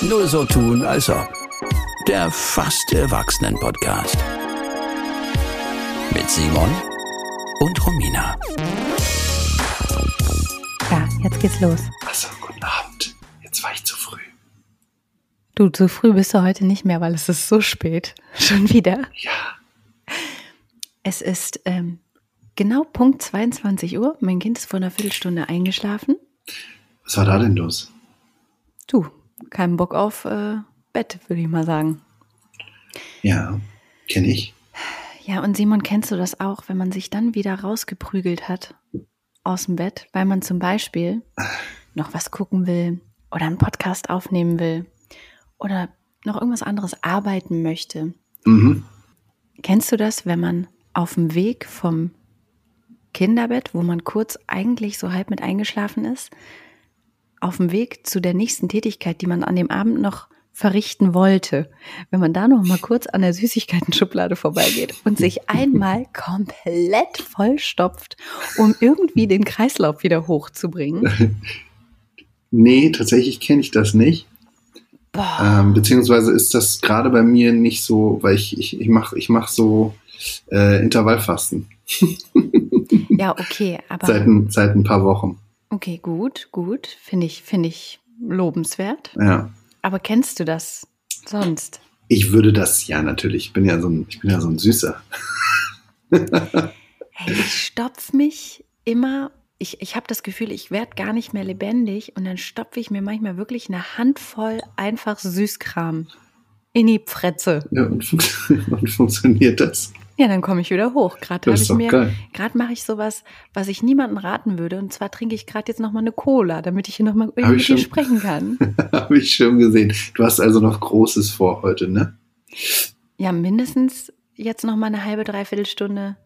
Nur so tun, als ob. Der fast Erwachsenen-Podcast. Mit Simon und Romina. Ja, jetzt geht's los. Achso, guten Abend. Jetzt war ich zu früh. Du, zu früh bist du heute nicht mehr, weil es ist so spät. Schon wieder. Ja. Es ist ähm, genau Punkt 22 Uhr. Mein Kind ist vor einer Viertelstunde eingeschlafen. Was war da denn los? Du, kein Bock auf äh, Bett, würde ich mal sagen. Ja, kenne ich. Ja, und Simon, kennst du das auch, wenn man sich dann wieder rausgeprügelt hat aus dem Bett, weil man zum Beispiel noch was gucken will oder einen Podcast aufnehmen will oder noch irgendwas anderes arbeiten möchte? Mhm. Kennst du das, wenn man auf dem Weg vom Kinderbett, wo man kurz eigentlich so halb mit eingeschlafen ist, auf dem Weg zu der nächsten Tätigkeit, die man an dem Abend noch verrichten wollte, wenn man da noch mal kurz an der Süßigkeiten-Schublade vorbeigeht und sich einmal komplett vollstopft, um irgendwie den Kreislauf wieder hochzubringen. Nee, tatsächlich kenne ich das nicht. Ähm, beziehungsweise ist das gerade bei mir nicht so, weil ich, ich, ich mache ich mach so äh, Intervallfasten Ja, okay, aber seit, ein- seit ein paar Wochen. Okay, gut, gut, finde ich, finde ich lobenswert. Ja. Aber kennst du das sonst? Ich würde das ja natürlich. Ich bin ja so ein, ich bin ja so ein Süßer. Hey, ich stopf mich immer, ich, ich habe das Gefühl, ich werde gar nicht mehr lebendig und dann stopfe ich mir manchmal wirklich eine Handvoll einfach Süßkram in die Pfretze. Ja, und, fun und funktioniert das? Ja, dann komme ich wieder hoch. Gerade habe ich mir, gerade mache ich sowas, was ich niemandem raten würde. Und zwar trinke ich gerade jetzt nochmal eine Cola, damit ich hier nochmal irgendwie schon. sprechen kann. Habe ich schon gesehen. Du hast also noch Großes vor heute, ne? Ja, mindestens jetzt nochmal eine halbe, dreiviertel Stunde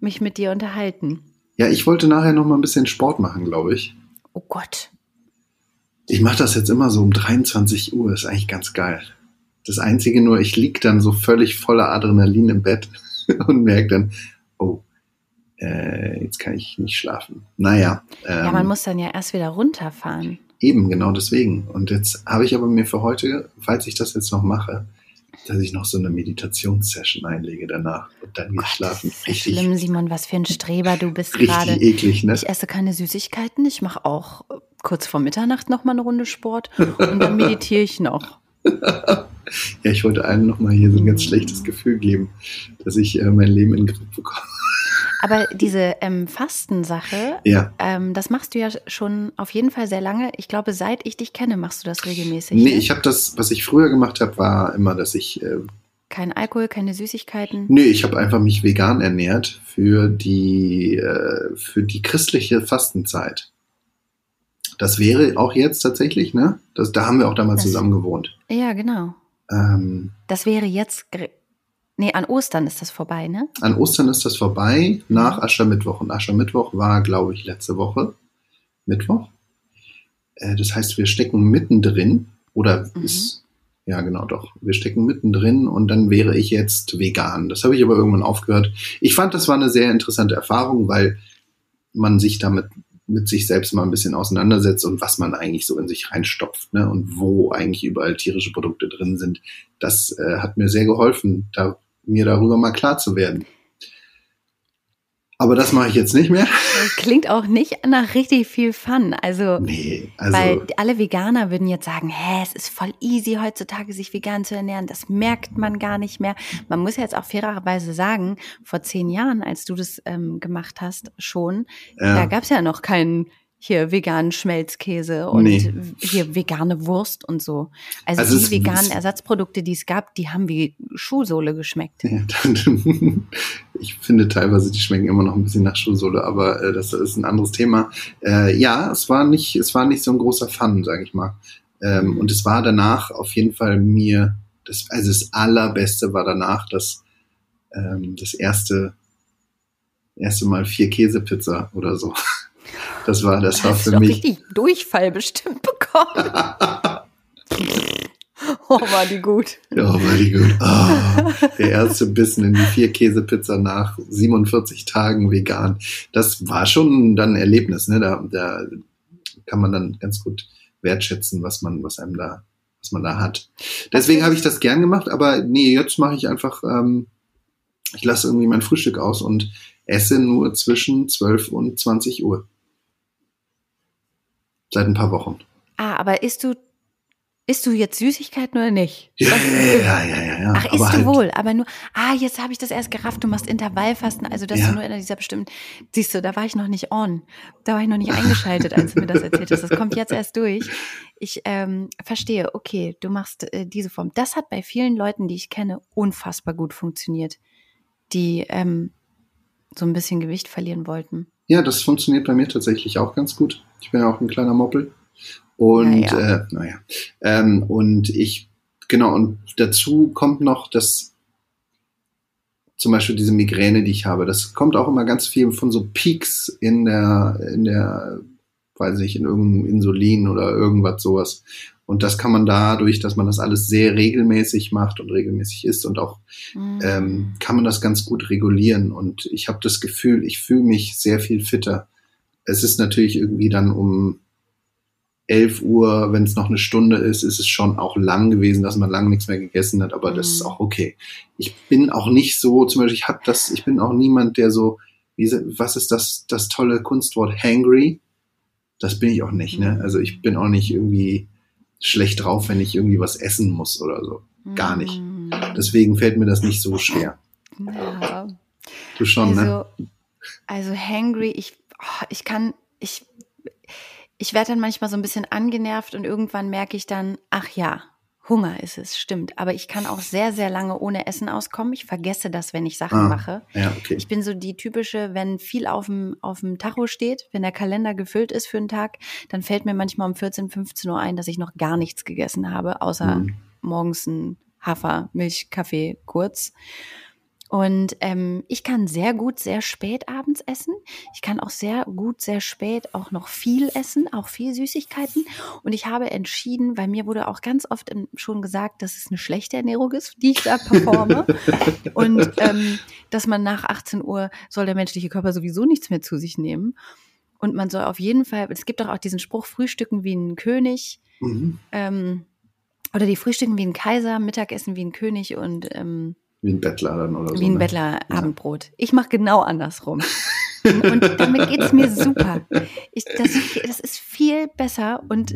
mich mit dir unterhalten. Ja, ich wollte nachher noch mal ein bisschen Sport machen, glaube ich. Oh Gott. Ich mache das jetzt immer so um 23 Uhr, ist eigentlich ganz geil. Das Einzige nur, ich lieg dann so völlig voller Adrenalin im Bett und merke dann, oh, äh, jetzt kann ich nicht schlafen. Naja, ähm, Ja, man muss dann ja erst wieder runterfahren. eben genau deswegen. Und jetzt habe ich aber mir für heute, falls ich das jetzt noch mache, dass ich noch so eine Meditationssession einlege danach und dann gehe ich schlafen. Das ist Richtig, schlimm, Simon, was für ein Streber du bist richtig gerade. eklig, ne? Ich esse keine Süßigkeiten. Ich mache auch kurz vor Mitternacht noch mal eine Runde Sport und dann meditiere ich noch. Ja, ich wollte allen noch mal hier so ein ganz Mhm. schlechtes Gefühl geben, dass ich äh, mein Leben in den Griff bekomme. Aber diese ähm, Fastensache, Ja. ähm, das machst du ja schon auf jeden Fall sehr lange. Ich glaube, seit ich dich kenne, machst du das regelmäßig. Nee, ne? ich habe das, was ich früher gemacht habe, war immer, dass ich, äh, Kein Alkohol, keine Süßigkeiten. nee, ich habe einfach mich vegan ernährt für die, äh, für die christliche Fastenzeit. Das wäre auch jetzt tatsächlich, ne? Das, da haben wir auch damals Das- zusammen gewohnt. Ja, genau. Ähm, Das wäre jetzt. Nee, an Ostern ist das vorbei, ne? an Ostern ist das vorbei, nach Aschermittwoch. Und Aschermittwoch war, glaube ich, letzte Woche. Mittwoch. Äh, das heißt, wir stecken mittendrin. Oder Mhm. ist, ja genau doch, wir stecken mittendrin und dann wäre ich jetzt vegan. Das habe ich aber irgendwann aufgehört. Ich fand, das war eine sehr interessante Erfahrung, weil man sich damit mit sich selbst mal ein bisschen auseinandersetzt und was man eigentlich so in sich reinstopft ne? und wo eigentlich überall tierische Produkte drin sind. Das äh, hat mir sehr geholfen, da, mir darüber mal klar zu werden. Aber das mache ich jetzt nicht mehr. Klingt auch nicht nach richtig viel Fun. Also, Nee, also weil alle Veganer würden jetzt sagen, hä, es ist voll easy heutzutage, sich vegan zu ernähren. Das merkt man gar nicht mehr. Man muss ja jetzt auch fairerweise sagen, vor zehn Jahren, als du das ähm, gemacht hast, schon, da ja, gab es ja noch keinen hier veganen Schmelzkäse und Nee. hier vegane Wurst und so. Also, Also die veganen Ersatzprodukte, die es gab, die haben wie Schuhsohle geschmeckt. Ja, dann, ich finde teilweise, die schmecken immer noch ein bisschen nach Schuhsohle, aber äh, das ist ein anderes Thema. Äh, ja, es war nicht, es war nicht so ein großer Fun, sage ich mal. Ähm, und es war danach auf jeden Fall mir, das, also das allerbeste war danach das, ähm, das erste, erste Mal vier Käsepizza oder so. Das war, das war für mich. richtig Durchfall bestimmt bekommen. oh, war die gut. Ja, war die gut. Ah, der erste Bissen in die vier Käsepizza nach 47 Tagen vegan. Das war schon dann ein Erlebnis. Ne? Da, da kann man dann ganz gut wertschätzen, was man, was einem da, was man da hat. Deswegen habe ich das gern gemacht, aber nee, jetzt mache ich einfach, ähm, ich lasse irgendwie mein Frühstück aus und esse nur zwischen 12 und 20 Uhr. Seit ein paar Wochen. Ah, aber isst du Isst du jetzt Süßigkeiten oder nicht? Ja, ja, ja, ja, ja. Ach, isst aber du halt, wohl, aber nur, ah, jetzt habe ich das erst gerafft, du machst Intervallfasten, also dass ja. du nur in dieser bestimmten, siehst du, da war ich noch nicht on, da war ich noch nicht eingeschaltet, als du mir das erzählt hast. Das kommt jetzt erst durch. Ich ähm, verstehe, okay, du machst äh, diese Form. Das hat bei vielen Leuten, die ich kenne, unfassbar gut funktioniert, die ähm, so ein bisschen Gewicht verlieren wollten. Ja, das funktioniert bei mir tatsächlich auch ganz gut. Ich bin ja auch ein kleiner Moppel. Und naja, äh, naja. Ähm, und ich, genau, und dazu kommt noch, dass zum Beispiel diese Migräne, die ich habe, das kommt auch immer ganz viel von so Peaks in der, in der, weiß ich, in irgendeinem Insulin oder irgendwas sowas. Und das kann man dadurch, dass man das alles sehr regelmäßig macht und regelmäßig isst und auch mhm. ähm, kann man das ganz gut regulieren. Und ich habe das Gefühl, ich fühle mich sehr viel fitter. Es ist natürlich irgendwie dann um 11 Uhr, wenn es noch eine Stunde ist, ist es schon auch lang gewesen, dass man lange nichts mehr gegessen hat, aber mhm. das ist mhm. auch okay. Ich bin auch nicht so, zum Beispiel, ich habe das, ich bin auch niemand, der so, wie, was ist das, das tolle Kunstwort hangry? Das bin ich auch nicht, ne? Mhm. Also ich bin auch nicht irgendwie schlecht drauf, wenn ich irgendwie was essen muss oder so. Gar nicht. Deswegen fällt mir das nicht so schwer. Ja. Du schon, ne? also, ne? Also hangry, ich, oh, ich kann, ich ich werde dann manchmal so ein bisschen angenervt und irgendwann merke ich dann, ach ja, Hunger ist es, stimmt. Aber ich kann auch sehr, sehr lange ohne Essen auskommen. Ich vergesse das, wenn ich Sachen ah, mache. Ja, okay. Ich bin so die typische, wenn viel auf dem, auf dem Tacho steht, wenn der Kalender gefüllt ist für einen Tag, dann fällt mir manchmal um 14, 15 Uhr ein, dass ich noch gar nichts gegessen habe, außer mhm. morgens ein Hafer, Milch, Kaffee kurz. Und ähm, ich kann sehr gut sehr spät abends essen. Ich kann auch sehr gut sehr spät auch noch viel essen, auch viel Süßigkeiten. Und ich habe entschieden, weil mir wurde auch ganz oft schon gesagt, dass es eine schlechte Ernährung ist, die ich da performe. und ähm, dass man nach 18 Uhr soll der menschliche Körper sowieso nichts mehr zu sich nehmen. Und man soll auf jeden Fall, es gibt doch auch diesen Spruch, Frühstücken wie ein König. Mhm. Ähm, oder die Frühstücken wie ein Kaiser, Mittagessen wie ein König und ähm, wie ein Bettler dann oder so. Wie ein ne? Bettler Abendbrot. Ich mache genau andersrum. und damit geht es mir super. Ich, das, das, ist viel besser und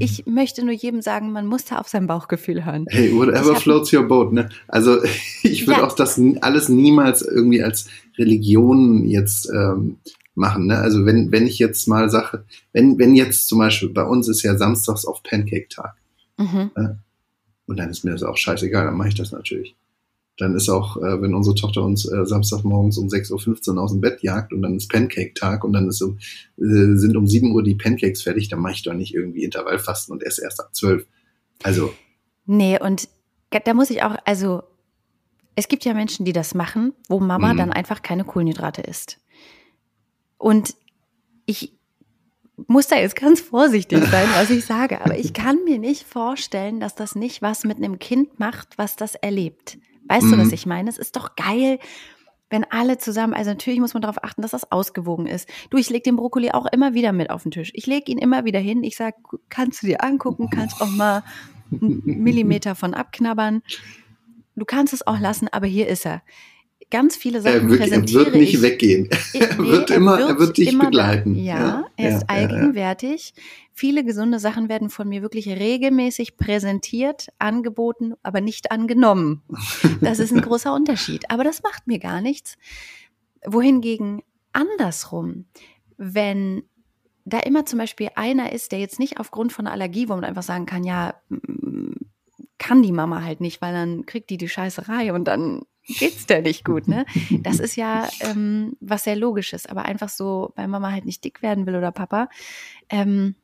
ich möchte nur jedem sagen, man muss da auf sein Bauchgefühl hören. Hey, whatever floats your boat, ne? Also ich würde ja. auch das alles niemals irgendwie als Religion jetzt ähm, machen, ne? Also wenn, wenn ich jetzt mal sage, wenn, wenn jetzt zum Beispiel, bei uns ist ja samstags auf Pancake-Tag. Mhm. Ne? Und dann ist mir das auch scheißegal, dann mache ich das natürlich dann ist auch, äh, wenn unsere Tochter uns äh, Samstagmorgens um 6.15 Uhr aus dem Bett jagt und dann ist Pancake-Tag und dann ist um, äh, sind um 7 Uhr die Pancakes fertig, dann mache ich doch nicht irgendwie Intervallfasten und esse erst ab 12. Also. Nee, und da muss ich auch, also es gibt ja Menschen, die das machen, wo Mama mhm. dann einfach keine Kohlenhydrate isst. Und ich muss da jetzt ganz vorsichtig sein, was ich sage, aber ich kann mir nicht vorstellen, dass das nicht was mit einem Kind macht, was das erlebt. Weißt mhm. du, was mhm. ich meine? Es ist doch geil, wenn alle zusammen, also natürlich muss man darauf achten, dass das ausgewogen ist. Du, ich leg den Brokkoli auch immer wieder mit auf den Tisch. Ich leg ihn immer wieder hin. Ich sag, kannst du dir angucken, kannst auch mal einen Millimeter von abknabbern. Du kannst es auch lassen, aber hier ist er ganz viele Sachen er wird, präsentiere Er wird nicht ich. weggehen. er, nee, wird immer, er wird, er wird dich begleiten. Ja, ja, er ist ja, allgegenwärtig. Ja, viele gesunde Sachen werden von mir wirklich regelmäßig präsentiert, angeboten, aber nicht angenommen. Das ist ein großer Unterschied. Aber das macht mir gar nichts. Wohingegen andersrum, wenn da immer zum Beispiel einer ist, der jetzt nicht aufgrund von einer Allergie, wo man einfach sagen kann, ja, kann die Mama halt nicht, weil dann kriegt die die Scheißerei und dann geht's der nicht gut, ne? Das ist ja ähm, was sehr Logisches, aber einfach so, weil Mama halt nicht dick werden will oder Papa. Ähm,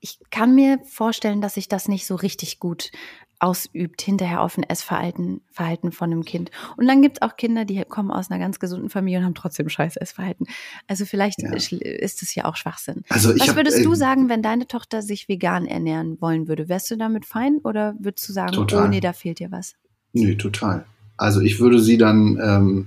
ich kann mir vorstellen, dass sich das nicht so richtig gut ausübt hinterher auf ein Essverhalten Verhalten von einem Kind. Und dann gibt es auch Kinder, die kommen aus einer ganz gesunden Familie und haben trotzdem scheiß Essverhalten. Also vielleicht ja. ist es ja auch Schwachsinn. Also Was hab, würdest äh, du sagen, wenn deine Tochter sich vegan ernähren wollen würde? Wärst du damit fein oder würdest du sagen, total. oh nee, da fehlt dir was? Nee, total. Also ich würde sie dann ähm,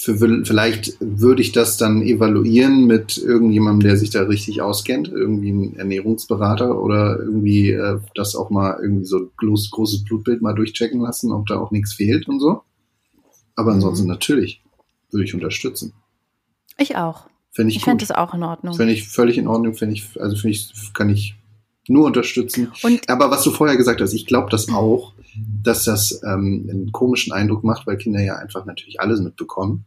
für, vielleicht würde ich das dann evaluieren mit irgendjemandem, der sich da richtig auskennt, irgendwie ein Ernährungsberater oder irgendwie äh, das auch mal irgendwie so groß, großes Blutbild mal durchchecken lassen, ob da auch nichts fehlt und so. Aber ansonsten mhm. natürlich würde ich unterstützen. Ich auch. Finde ich, ich fände das auch in Ordnung. Finde ich völlig in Ordnung, finde ich, also finde ich, kann ich nur unterstützen. Und Aber was du vorher gesagt hast, ich glaube das auch, dass das ähm, einen komischen Eindruck macht, weil Kinder ja einfach natürlich alles mitbekommen.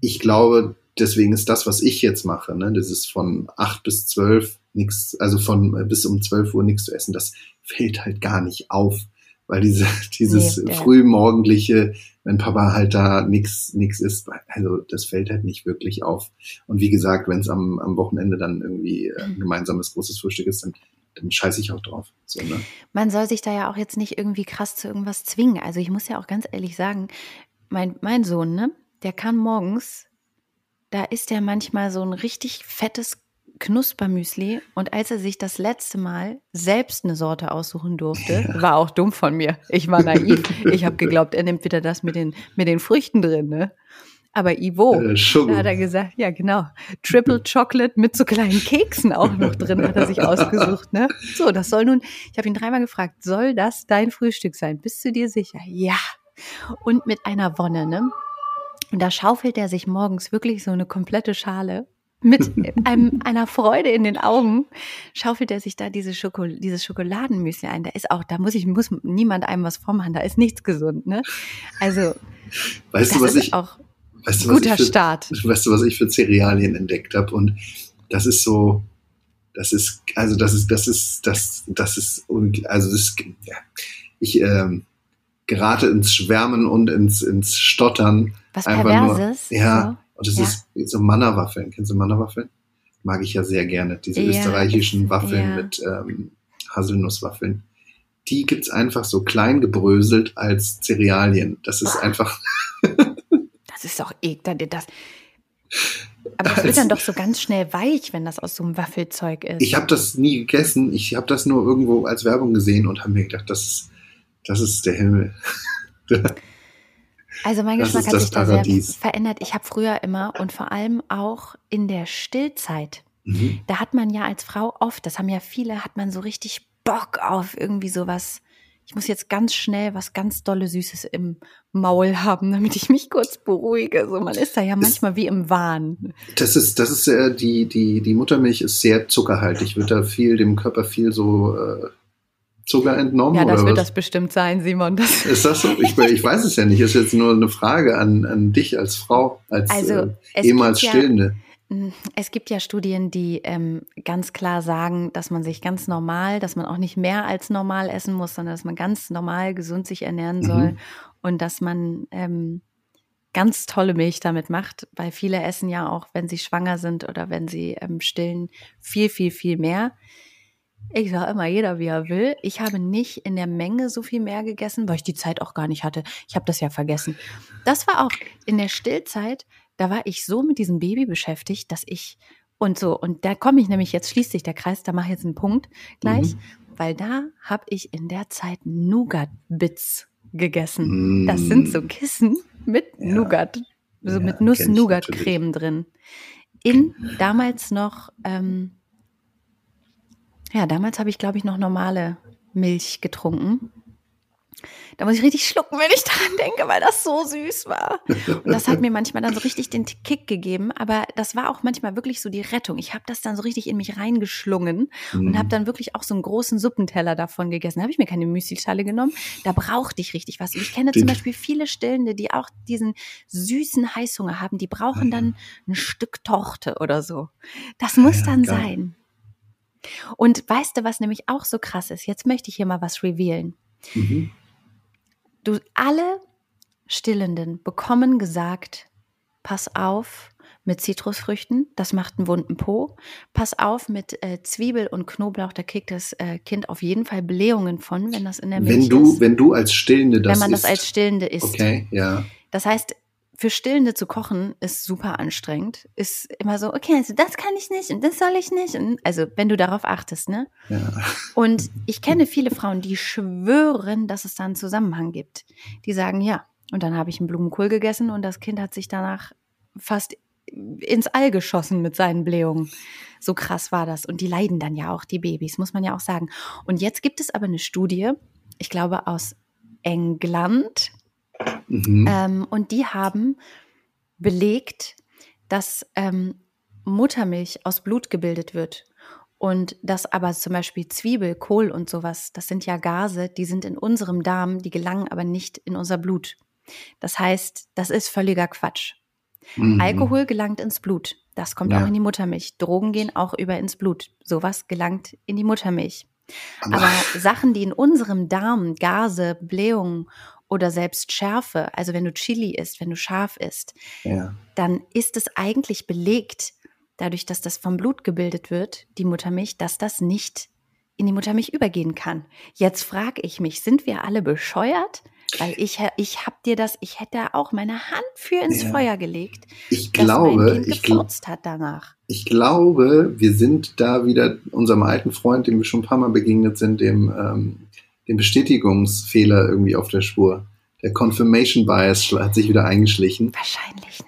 Ich glaube, deswegen ist das, was ich jetzt mache, ne, das ist von acht bis zwölf nichts, also von äh, bis um zwölf Uhr nichts zu essen, das fällt halt gar nicht auf, weil diese, dieses nee, frühmorgendliche, wenn Papa halt da nichts nix isst, also das fällt halt nicht wirklich auf. Und wie gesagt, wenn es am, am Wochenende dann irgendwie äh, ein gemeinsames großes Frühstück ist, dann dann scheiße ich auch drauf. So, ne? Man soll sich da ja auch jetzt nicht irgendwie krass zu irgendwas zwingen. Also ich muss ja auch ganz ehrlich sagen, mein, mein Sohn, ne, der kann morgens, da ist der manchmal so ein richtig fettes Knuspermüsli und als er sich das letzte Mal selbst eine Sorte aussuchen durfte, ja. war auch dumm von mir. Ich war naiv. ich habe geglaubt, er nimmt wieder das mit den, mit den Früchten drin, ne? Aber Ivo, äh, da hat er gesagt, ja genau, Triple Chocolate mit so kleinen Keksen auch noch drin hat er sich ausgesucht. Ne? So, das soll nun, ich habe ihn dreimal gefragt, soll das dein Frühstück sein? Bist du dir sicher? Ja. Und mit einer Wonne, ne? Und da schaufelt er sich morgens wirklich so eine komplette Schale mit einem, einer Freude in den Augen schaufelt er sich da diese Schokol dieses Schokoladenmüsli ein. Da ist auch, da muss ich, muss niemand einem was vormachen, da ist nichts gesund, ne? Also, weißt du, was ich, auch Weißt du, Guter für, Start. Weißt du, was ich für Cerealien entdeckt habe? Und das ist so, das ist, also das ist, das ist, das, das ist, also das, ja, ich ähm, gerate ins Schwärmen und ins, ins Stottern. Was Perverses? Nur, ja, so. und das ja. ist so Manna-Waffeln. Kennst du Manna-Waffeln? Mag ich ja sehr gerne. Diese ja, österreichischen Waffeln mit ähm, Haselnusswaffeln. Die gibt's einfach so klein gebröselt als Cerealien. Das ist einfach das ist doch ekelhaft. Das, aber das wird dann doch so ganz schnell weich, wenn das aus so einem Waffelzeug ist. Ich habe das nie gegessen. Ich habe das nur irgendwo als Werbung gesehen und habe mir gedacht, das ist, das ist der Himmel. Also mein Geschmack hat sich da sehr verändert. Ich habe früher immer und vor allem auch in der Stillzeit, mhm. da hat man ja als Frau oft, das haben ja viele, hat man so richtig Bock auf irgendwie sowas ich muss jetzt ganz schnell was ganz dolle Süßes im Maul haben, damit ich mich kurz beruhige. So, man ist da ja manchmal wie im Wahn. Das ist, das ist äh, die, die, die Muttermilch ist sehr zuckerhaltig, wird da viel, dem Körper viel so äh, Zucker entnommen. Ja, das wird was? das bestimmt sein, Simon. Das ist das so? Ich, ich weiß es ja nicht. Das ist jetzt nur eine Frage an, an dich als Frau, als also, äh, ehemals Stillende. Ja es gibt ja Studien, die ähm, ganz klar sagen, dass man sich ganz normal, dass man auch nicht mehr als normal essen muss, sondern dass man ganz normal gesund sich ernähren soll mhm. und dass man ähm, ganz tolle Milch damit macht, weil viele essen ja auch, wenn sie schwanger sind oder wenn sie ähm, stillen, viel, viel, viel mehr. Ich sage immer, jeder wie er will. Ich habe nicht in der Menge so viel mehr gegessen, weil ich die Zeit auch gar nicht hatte. Ich habe das ja vergessen. Das war auch in der Stillzeit da war ich so mit diesem Baby beschäftigt, dass ich und so, und da komme ich nämlich, jetzt schließt sich der Kreis, da mache ich jetzt einen Punkt gleich, mhm. weil da habe ich in der Zeit Nougat-Bits gegessen. Mhm. Das sind so Kissen mit ja. Nougat, so ja, mit Nuss-Nougat-Creme drin. In damals noch, ähm, ja, damals habe ich, glaube ich, noch normale Milch getrunken. Da muss ich richtig schlucken, wenn ich daran denke, weil das so süß war. Und das hat mir manchmal dann so richtig den Kick gegeben. Aber das war auch manchmal wirklich so die Rettung. Ich habe das dann so richtig in mich reingeschlungen mhm. und habe dann wirklich auch so einen großen Suppenteller davon gegessen. Da habe ich mir keine Müslischale genommen. Da brauchte ich richtig was. Und ich kenne zum Beispiel viele Stillende, die auch diesen süßen Heißhunger haben. Die brauchen dann ein Stück Torte oder so. Das muss ja, dann geil. sein. Und weißt du, was nämlich auch so krass ist? Jetzt möchte ich hier mal was revealen. Mhm. Du, alle Stillenden bekommen gesagt, pass auf mit Zitrusfrüchten, das macht einen wunden Po. Pass auf mit äh, Zwiebel und Knoblauch, da kriegt das äh, Kind auf jeden Fall Blähungen von, wenn das in der Milch wenn du, ist. Wenn du als Stillende das Wenn man isst. das als Stillende isst. Okay, ja. Das heißt, für Stillende zu kochen ist super anstrengend. Ist immer so, okay, also das kann ich nicht und das soll ich nicht. Und also, wenn du darauf achtest, ne? Ja. Und ich kenne viele Frauen, die schwören, dass es da einen Zusammenhang gibt. Die sagen, ja, Und dann habe ich einen Blumenkohl gegessen und das Kind hat sich danach fast ins All geschossen mit seinen Blähungen. So krass war das. Und die leiden dann ja auch, die Babys, muss man ja auch sagen. Und jetzt gibt es aber eine Studie, ich glaube aus England, Mhm. ähm, und die haben belegt, dass ähm, Muttermilch aus Blut gebildet wird. Und dass aber zum Beispiel Zwiebel, Kohl und sowas, das sind ja Gase, die sind in unserem Darm, die gelangen aber nicht in unser Blut. Das heißt, das ist völliger Quatsch. Mhm. Alkohol gelangt ins Blut. Das kommt Ja. auch in die Muttermilch. Drogen gehen auch über ins Blut. Sowas gelangt in die Muttermilch. Aber, Aber Sachen, die in unserem Darm, Gase, Blähungen oder selbst Schärfe, also wenn du Chili isst, wenn du scharf isst, ja. dann ist es eigentlich belegt, dadurch, dass das vom Blut gebildet wird, die Muttermilch, dass das nicht in die Muttermilch übergehen kann. Jetzt frage ich mich, sind wir alle bescheuert? Weil ich, ich hab dir das, ich hätte auch meine Hand für ins Ja. Feuer gelegt, Ich glaube, ich, gl- hat danach. ich glaube, wir sind da wieder unserem alten Freund, dem wir schon ein paar Mal begegnet sind, dem, ähm, dem Bestätigungsfehler irgendwie auf der Spur. Der Confirmation Bias hat sich wieder eingeschlichen. Wahrscheinlich, ne?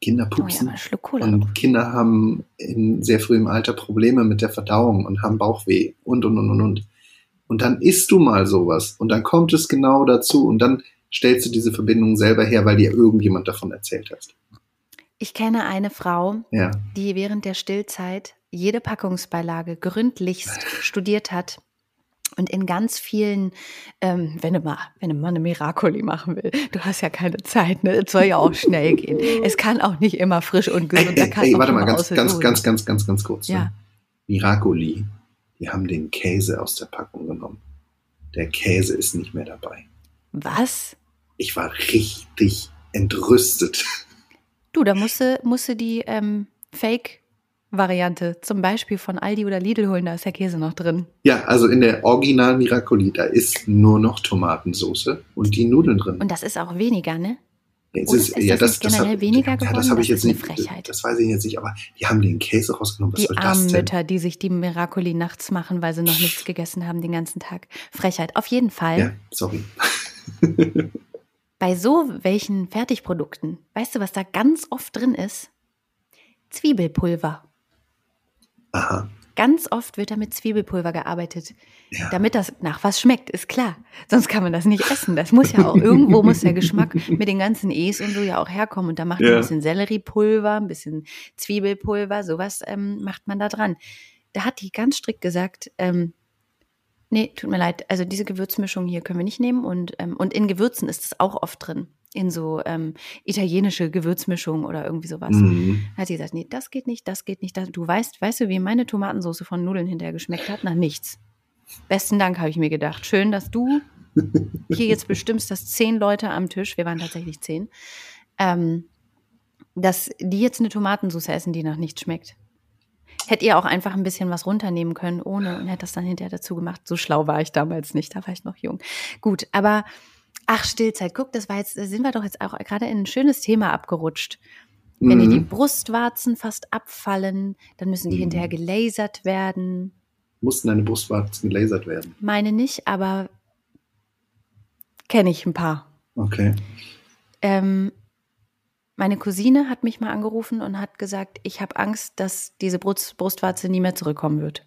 Kinder Oh ja, pupsen Schluck Cola. und Kinder haben in sehr frühem Alter Probleme mit der Verdauung und haben Bauchweh und, und, und, und, und. Und dann isst du mal sowas und dann kommt es genau dazu und dann stellst du diese Verbindung selber her, weil dir irgendjemand davon erzählt hast. Ich kenne eine Frau, Ja. die während der Stillzeit jede Packungsbeilage gründlichst studiert hat und in ganz vielen, ähm, wenn du mal, wenn du mal eine Miracoli machen will, du hast ja keine Zeit, ne? Es soll ja auch schnell gehen. Es kann auch nicht immer frisch und Ey, gesund. ey, ey, auch warte mal, ganz, ganz, ganz, ganz, ganz, ganz kurz. Ja. Ne? Miracoli, die haben den Käse aus der Packung genommen. Der Käse ist nicht mehr dabei. Was? Ich war richtig entrüstet. Du, da musste, musste die ähm, Fake-Variante zum Beispiel von Aldi oder Lidl holen, da ist der Käse noch drin. Ja, also in der Original Miracoli, da ist nur noch Tomatensauce und die Nudeln drin. Und das ist auch weniger, ne? Jetzt Oder ist das nicht generell hab- weniger ja, das geworden? habe ich Das jetzt ist eine nicht. Frechheit. Das weiß ich jetzt nicht, aber die haben den Käse rausgenommen. Was Die soll das armen denn? Mütter, die sich die Miracoli nachts machen, weil sie noch nichts gegessen haben den ganzen Tag. Frechheit. Auf jeden Fall. Ja, sorry. Bei so welchen Fertigprodukten, weißt du, was da ganz oft drin ist? Zwiebelpulver. Aha. Ganz oft wird da mit Zwiebelpulver gearbeitet, Ja. damit das nach was schmeckt, ist klar. Sonst kann man das nicht essen. Das muss ja auch, irgendwo muss der Geschmack mit den ganzen E's und so ja auch herkommen. Und da macht man Ja. ein bisschen Selleriepulver, ein bisschen Zwiebelpulver, sowas ähm, macht man da dran. Da hat die ganz strikt gesagt, ähm, nee, tut mir leid, also diese Gewürzmischung hier können wir nicht nehmen. Und, ähm, und in Gewürzen ist es auch oft drin. In so ähm, italienische Gewürzmischung oder irgendwie sowas. Mhm. Hat sie gesagt, nee, das geht nicht, das geht nicht. Das. Du weißt, weißt du, wie meine Tomatensauce von Nudeln hinterher geschmeckt hat? Nach nichts. Besten Dank, habe ich mir gedacht. Schön, dass du hier jetzt bestimmst, dass zehn Leute am Tisch, wir waren tatsächlich zehn, ähm, dass die jetzt eine Tomatensauce essen, die nach nichts schmeckt. Hätt ihr auch einfach ein bisschen was runternehmen können, ohne und hätte das dann hinterher dazu gemacht. So schlau war ich damals nicht, da war ich noch jung. Gut, aber ach, Stillzeit, guck, das war jetzt, da sind wir doch jetzt auch gerade in ein schönes Thema abgerutscht. Wenn dir die Mhm. Brustwarzen fast abfallen, dann müssen die Mhm. hinterher gelasert werden. Mussten deine Brustwarzen gelasert werden. Meine nicht, aber kenne ich ein paar. Okay. Ähm, meine Cousine hat mich mal angerufen und hat gesagt, ich habe Angst, dass diese Brust, Brustwarze nie mehr zurückkommen wird.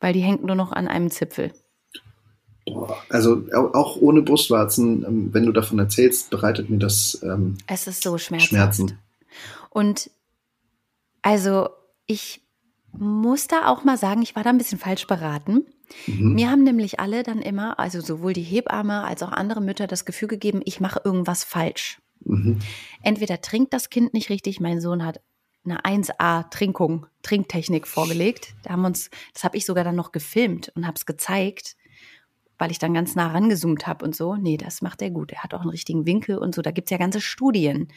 Weil die hängt nur noch an einem Zipfel. Boah. Also au- auch ohne Brustwarzen, ähm, wenn du davon erzählst, bereitet mir das ähm, Es ist so schmerzhaft. Schmerzen. Und also ich muss da auch mal sagen, ich war da ein bisschen falsch beraten. Mhm. Mir haben nämlich alle dann immer, also sowohl die Hebamme als auch andere Mütter, das Gefühl gegeben, ich mache irgendwas falsch. Mhm. Entweder trinkt das Kind nicht richtig, mein Sohn hat eine 1A Trinkung, Trinktechnik vorgelegt. Da haben uns, das habe ich sogar dann noch gefilmt und habe es gezeigt, weil ich dann ganz nah rangezoomt habe und so. Nee, das macht er gut. Er hat auch einen richtigen Winkel und so. Da gibt's ja ganze Studien.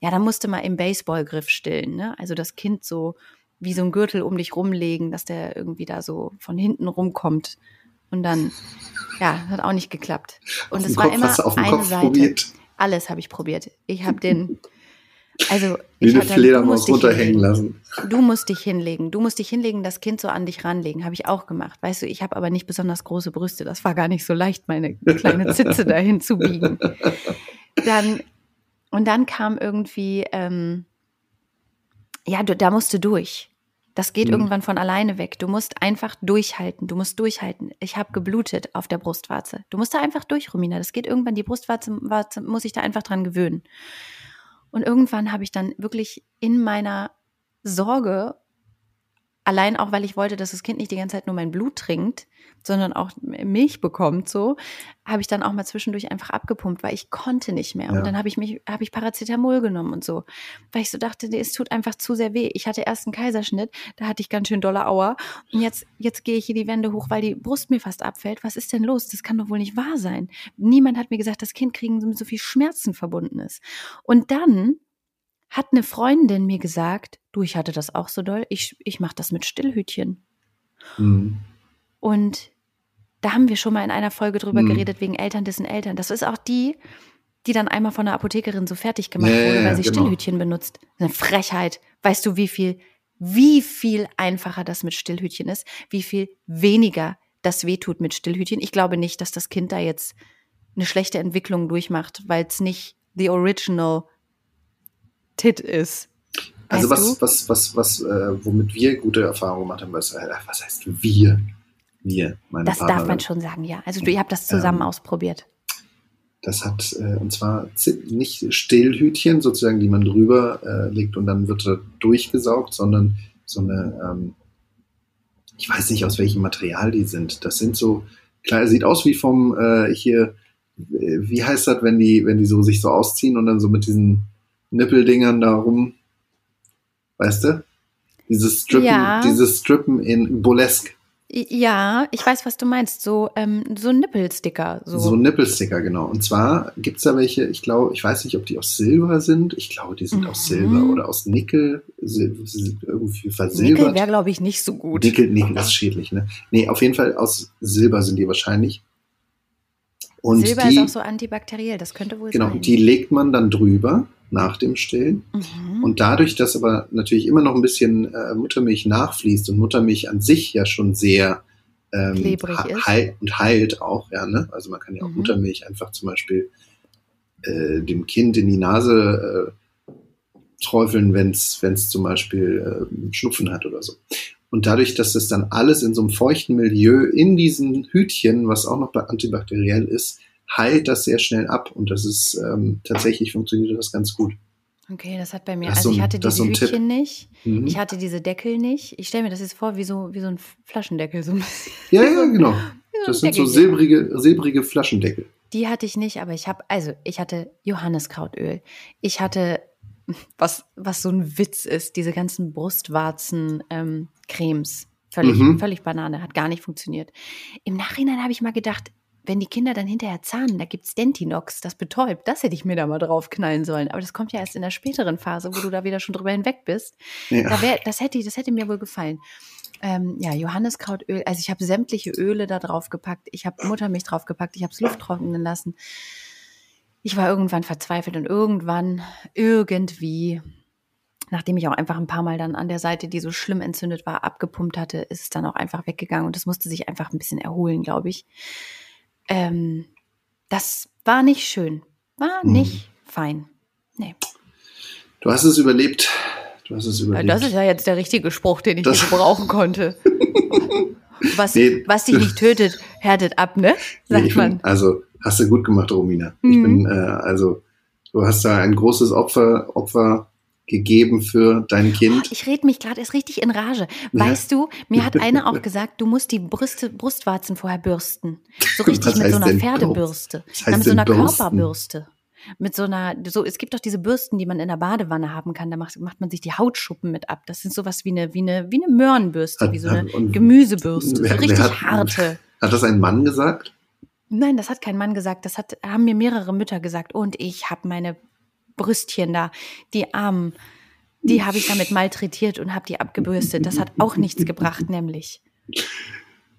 Ja, da musste man im Baseballgriff stillen. Ne? Also das Kind so wie so ein Gürtel um dich rumlegen, dass der irgendwie da so von hinten rumkommt. Und dann, ja, hat auch nicht geklappt. Und es war Kopf immer eine Kopf Seite. probiert, Alles habe ich probiert. Ich habe den, also wie eine hatte, du Fledermaus runterhängen hinlegen. lassen. Du musst dich hinlegen. Du musst dich hinlegen, das Kind so an dich ranlegen. Habe ich auch gemacht. Weißt du, ich habe aber nicht besonders große Brüste. Das war gar nicht so leicht, meine kleine Zitze dahin zu biegen. dann, und dann kam irgendwie, ähm, ja, du, da musst du durch. Das geht Mhm. irgendwann von alleine weg. Du musst einfach durchhalten. Du musst durchhalten. Ich habe geblutet auf der Brustwarze. Du musst da einfach durch, Romina. Das geht irgendwann. Die Brustwarze Warze, muss ich da einfach dran gewöhnen. Und irgendwann habe ich dann wirklich in meiner Sorge, allein auch, weil ich wollte, dass das Kind nicht die ganze Zeit nur mein Blut trinkt, sondern auch Milch bekommt, so, habe ich dann auch mal zwischendurch einfach abgepumpt, weil ich konnte nicht mehr. Ja. Und dann habe ich mich, habe ich Paracetamol genommen und so, weil ich so dachte, nee, es tut einfach zu sehr weh. Ich hatte erst einen Kaiserschnitt, da hatte ich ganz schön dolle Auer. Und jetzt, jetzt gehe ich hier die Wände hoch, weil die Brust mir fast abfällt. Was ist denn los? Das kann doch wohl nicht wahr sein. Niemand hat mir gesagt, das Kind kriegen mit so viel Schmerzen verbunden ist. Und dann hat eine Freundin mir gesagt, du, ich hatte das auch so doll, ich, ich mache das mit Stillhütchen. Mhm. Und da haben wir schon mal in einer Folge drüber Hm. geredet, wegen Eltern dessen Eltern. Das ist auch die, die dann einmal von der Apothekerin so fertig gemacht Ja, wurde, weil sie genau. Stillhütchen benutzt. Eine Frechheit. Weißt du, wie viel, wie viel einfacher das mit Stillhütchen ist? Wie viel weniger das wehtut mit Stillhütchen? Ich glaube nicht, dass das Kind da jetzt eine schlechte Entwicklung durchmacht, weil es nicht the original Tit ist. Also Weißt was, du? was, was, was, äh, womit wir gute Erfahrungen gemacht haben, was, äh, was heißt wir? Wir, meine Das darf Partnerin. man schon sagen, ja. Also du, ihr habt das zusammen Ähm, ausprobiert. Das hat, äh, und zwar nicht Stillhütchen, sozusagen, die man drüber äh, legt und dann wird er durchgesaugt, sondern so eine, ähm, ich weiß nicht, aus welchem Material die sind. Das sind so, klar, sieht aus wie vom, äh, hier, wie heißt das, wenn die, wenn die so sich so ausziehen und dann so mit diesen Nippeldingern da rum, weißt du? Dieses Strippen, Ja. dieses Strippen in Burlesque. Ja, ich weiß, was du meinst. So, ähm, so Nippelsticker. So. So Nippelsticker, genau. Und zwar gibt's da welche, ich glaube, ich weiß nicht, ob die aus Silber sind. Ich glaube, die sind aus Mhm. Silber oder aus Nickel, irgendwie Nickel versilbert. wäre, glaube ich, nicht so gut. Nickel, Nickel ist schädlich, ne? Nee, auf jeden Fall aus Silber sind die wahrscheinlich. Und Silber die, ist auch so antibakteriell, das könnte wohl genau, sein. die legt man dann drüber nach dem Stillen. mhm. Und dadurch, dass aber natürlich immer noch ein bisschen äh, Muttermilch nachfließt und Muttermilch an sich ja schon sehr ähm, Klebrig he- ist. heil und heilt auch, ja, ne? Also man kann ja auch Mhm. Muttermilch einfach zum Beispiel äh, dem Kind in die Nase äh, träufeln, wenn es zum Beispiel äh, Schnupfen hat oder so. Und dadurch, dass das dann alles in so einem feuchten Milieu in diesen Hütchen, was auch noch antibakteriell ist, heilt das sehr schnell ab. Und das ist ähm, tatsächlich funktioniert das ganz gut. Okay, das hat bei mir. Das Also so ich hatte diese so. Hütchen nicht. Mhm. Ich hatte diese Deckel nicht. Ich stelle mir das jetzt vor wie so, wie so ein Flaschendeckel. So ein bisschen. Ja, ja, genau. So Das sind so Deckelchen. silbrige, silbrige Flaschendeckel. Die hatte ich nicht, aber ich habe, also ich hatte Johanniskrautöl. Ich hatte, was, was so ein Witz ist, diese ganzen Brustwarzen-Cremes. völlig, Mhm. völlig Banane, hat gar nicht funktioniert. Im Nachhinein habe ich mal gedacht, wenn die Kinder dann hinterher zahnen, da gibt's Dentinox, das betäubt, das hätte ich mir da mal drauf knallen sollen. Aber das kommt ja erst in der späteren Phase, wo du da wieder schon drüber hinweg bist. Ja. Da wär, das, hätte, das hätte mir wohl gefallen. Ähm, ja, Johanniskrautöl. Also ich habe sämtliche Öle da drauf gepackt. Ich habe Muttermilch drauf gepackt. Ich habe es Luft trocknen lassen. Ich war irgendwann verzweifelt und irgendwann, irgendwie, nachdem ich auch einfach ein paar Mal dann an der Seite, die so schlimm entzündet war, abgepumpt hatte, ist es dann auch einfach weggegangen und es musste sich einfach ein bisschen erholen, glaube ich. Ähm, das war nicht schön. War Mhm. nicht fein. Nee. Du hast es überlebt. Du hast es überlebt. Das ist ja jetzt der richtige Spruch, den ich Das- nicht gebrauchen konnte. Was, Nee. was dich nicht tötet, härtet ab, ne? Nee, Sagt ich man. Bin, also hast du gut gemacht, Romina. Ich Mhm. bin, äh, also du hast da ein großes Opfer, Opfer gegeben für dein Kind. Ich rede mich gerade erst richtig in Rage. Ja. Weißt du, mir hat eine auch gesagt, du musst die Brüste, Brustwarzen vorher bürsten. So richtig mit so einer Pferdebürste. Ja, mit so einer bürsten? Körperbürste. Mit so einer, so, es gibt doch diese Bürsten, die man in der Badewanne haben kann. Da macht, macht man sich die Hautschuppen mit ab. Das sind sowas wie eine, wie eine, wie eine Möhrenbürste, Hat- wie so eine hat- Gemüsebürste. So Wer- wer richtig hat- harte. Hat das ein Mann gesagt? Nein, das hat kein Mann gesagt. Das hat, haben mir mehrere Mütter gesagt. Und ich habe meine Brüstchen da, die Armen, die habe ich damit malträtiert und habe die abgebürstet. Das hat auch nichts gebracht, nämlich.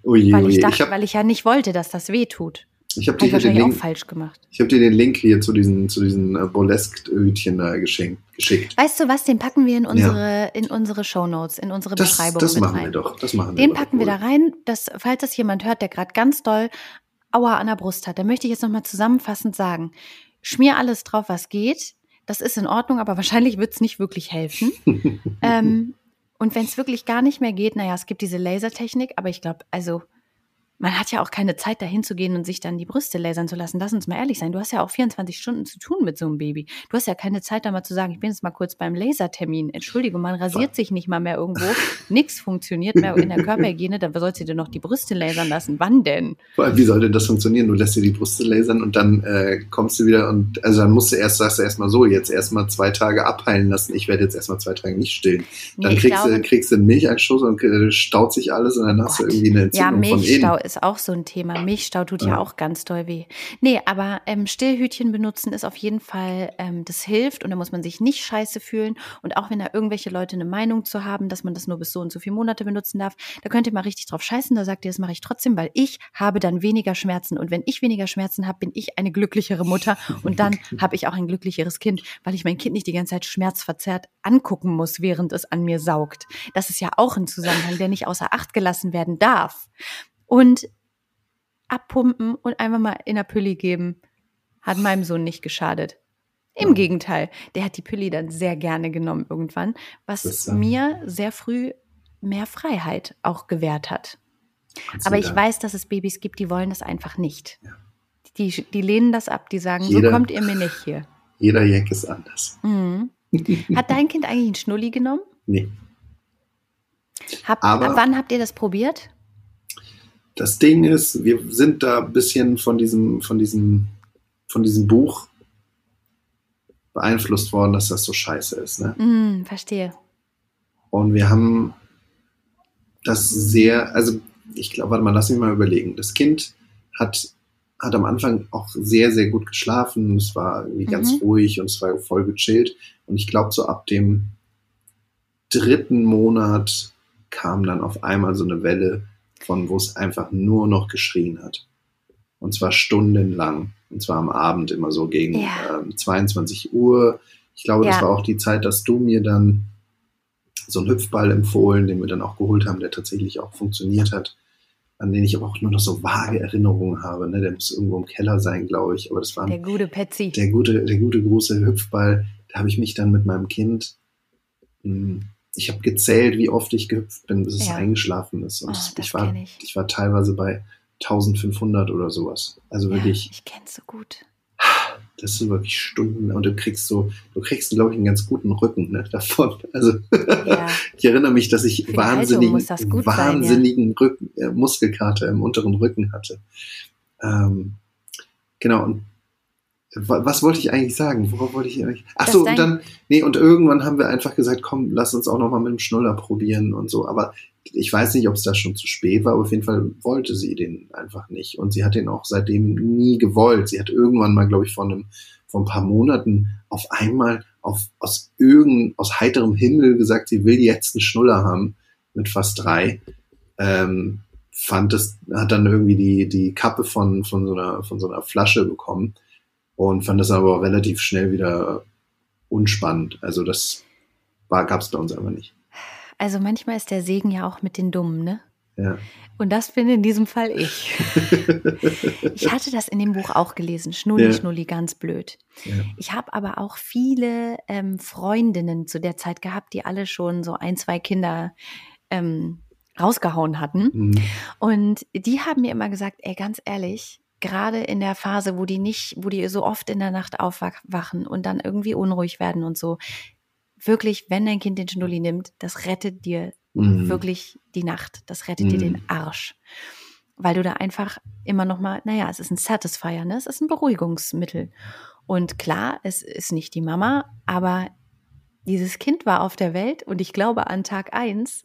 Ui, Weil ich Ich dachte, habe weil ich ja nicht wollte, dass das weh tut. ich hab Habe dir ich hier den auch Link, falsch gemacht. ich hab dir den Link hier zu diesen, zu diesen äh, Burlesque-Hütchen da geschenkt, geschickt. Weißt du was, den packen wir in unsere, in unsere Shownotes, in unsere Das, Beschreibung das mit machen rein. wir doch. Das machen Den wir packen wir da rein, dass, falls das jemand hört, der gerade ganz doll Aua an der Brust hat, dann möchte ich jetzt nochmal zusammenfassend sagen, schmier alles drauf, was geht. Das ist in Ordnung, aber wahrscheinlich wird es nicht wirklich helfen. ähm, und wenn es wirklich gar nicht mehr geht, naja, es gibt diese Lasertechnik, aber ich glaube, also man hat ja auch keine Zeit, dahin zu gehen und sich dann die Brüste lasern zu lassen. Lass uns mal ehrlich sein. Du hast ja auch 24 Stunden zu tun mit so einem Baby. Du hast ja keine Zeit, da mal zu sagen, ich bin jetzt mal kurz beim Lasertermin. Entschuldigung, man rasiert sich nicht mal mehr irgendwo. Nichts funktioniert mehr in der Körperhygiene. Da sollst du dir noch die Brüste lasern lassen. Wann denn? Wie soll denn das funktionieren? Du lässt dir die Brüste lasern und dann äh, kommst du wieder und, also dann musst du erst, sagst du erstmal so, jetzt erstmal zwei Tage abheilen lassen. Ich werde jetzt erstmal zwei Tage nicht stillen. Dann nee, kriegst, glaube, du, kriegst du einen Milcheinschuss und äh, staut sich alles und dann hast Gott. du irgendwie eine Entzündung ja, Milchstau von innen. ist auch so ein Thema. Milchstau tut ja, ja auch ganz doll weh. Nee, aber ähm, Stillhütchen benutzen ist auf jeden Fall, ähm, das hilft und da muss man sich nicht scheiße fühlen. Und auch wenn da irgendwelche Leute eine Meinung zu haben, dass man das nur bis so und so viele Monate benutzen darf, da könnt ihr mal richtig drauf scheißen. Da sagt ihr, das mache ich trotzdem, weil ich habe dann weniger Schmerzen. Und wenn ich weniger Schmerzen habe, bin ich eine glücklichere Mutter und dann habe ich auch ein glücklicheres Kind, weil ich mein Kind nicht die ganze Zeit schmerzverzerrt angucken muss, während es an mir saugt. Das ist ja auch ein Zusammenhang, der nicht außer Acht gelassen werden darf. Und abpumpen und einfach mal in der Pülli geben, hat meinem Sohn nicht geschadet. Im ja. Gegenteil, der hat die Pülli dann sehr gerne genommen irgendwann, was das, ähm, mir sehr früh mehr Freiheit auch gewährt hat. Aber ich weiß, dass es Babys gibt, die wollen das einfach nicht. Ja. Die, die lehnen das ab, die sagen, jeder, so kommt ihr mir nicht hier. Jeder Jack ist anders. Mhm. Hat dein Kind eigentlich einen Schnulli genommen? Nee. Hab, Aber, wann habt ihr das probiert? Das Ding ist, wir sind da ein bisschen von diesem, von diesem, von diesem Buch beeinflusst worden, dass das so scheiße ist. Ne? Mm, verstehe. Und wir haben das sehr, also ich glaube, warte mal, lass mich mal überlegen. Das Kind hat, hat am Anfang auch sehr, sehr gut geschlafen. Es war irgendwie mhm. ganz ruhig und es war voll gechillt. Und ich glaube, so ab dem dritten Monat kam dann auf einmal so eine Welle, von wo es einfach nur noch geschrien hat. Und zwar stundenlang. Und zwar am Abend immer so gegen ja. ähm, 22 Uhr. Ich glaube, ja. das war auch die Zeit, dass du mir dann so einen Hüpfball empfohlen, den wir dann auch geholt haben, der tatsächlich auch funktioniert hat, an den ich aber auch nur noch so vage Erinnerungen habe. Ne? Der muss irgendwo im Keller sein, glaube ich. Aber das war der gute Petsy. Der gute, der gute große Hüpfball. Da habe ich mich dann mit meinem Kind mh, hm, ich habe gezählt, wie oft ich gehüpft bin, bis es ja. eingeschlafen ist. Und oh, ich, war, ich. ich. war teilweise bei 1500 oder sowas. Also ja, wirklich. Ich kenn's so gut. Das sind wirklich Stunden und du kriegst so, du kriegst, glaube ich, einen ganz guten Rücken ne, davon. Also ja. ich erinnere mich, dass ich wahnsinnigen, wahnsinnigen sein, Rücken, äh, Muskelkater im unteren Rücken hatte. Ähm, genau, und was wollte ich eigentlich sagen? Worauf wollte ich eigentlich? Ach so, und dann, nee, und irgendwann haben wir einfach gesagt, komm, lass uns auch nochmal mit dem Schnuller probieren und so. Aber ich weiß nicht, ob es da schon zu spät war, aber auf jeden Fall wollte sie den einfach nicht. Und sie hat den auch seitdem nie gewollt. Sie hat irgendwann mal, glaube ich, vor einem, vor ein paar Monaten auf einmal auf, aus irgend, aus heiterem Himmel gesagt, sie will jetzt einen Schnuller haben mit fast drei. Ähm, fand es, hat dann irgendwie die, die Kappe von, von so einer, von so einer Flasche bekommen und fand das aber relativ schnell wieder unspannend. Also das gab es bei uns aber nicht. Also manchmal ist der Segen ja auch mit den Dummen, ne? Ja. Und das bin in diesem Fall ich. ich hatte das in dem Buch auch gelesen, Schnulli, ja. Schnulli, ganz blöd. Ja. Ich habe aber auch viele ähm, Freundinnen zu der Zeit gehabt, die alle schon so ein, zwei Kinder ähm, rausgehauen hatten. Mhm. Und die haben mir immer gesagt, ey, ganz ehrlich, gerade in der Phase, wo die nicht, wo die so oft in der Nacht aufwachen und dann irgendwie unruhig werden und so, wirklich, wenn dein Kind den Schnulli nimmt, das rettet dir mhm. wirklich die Nacht. Das rettet mhm. dir den mhm. Arsch. Weil du da einfach immer noch mal, naja, es ist ein Satisfier, ne? Es ist ein Beruhigungsmittel. Und klar, es ist nicht die Mama, aber dieses Kind war auf der Welt und ich glaube an Tag eins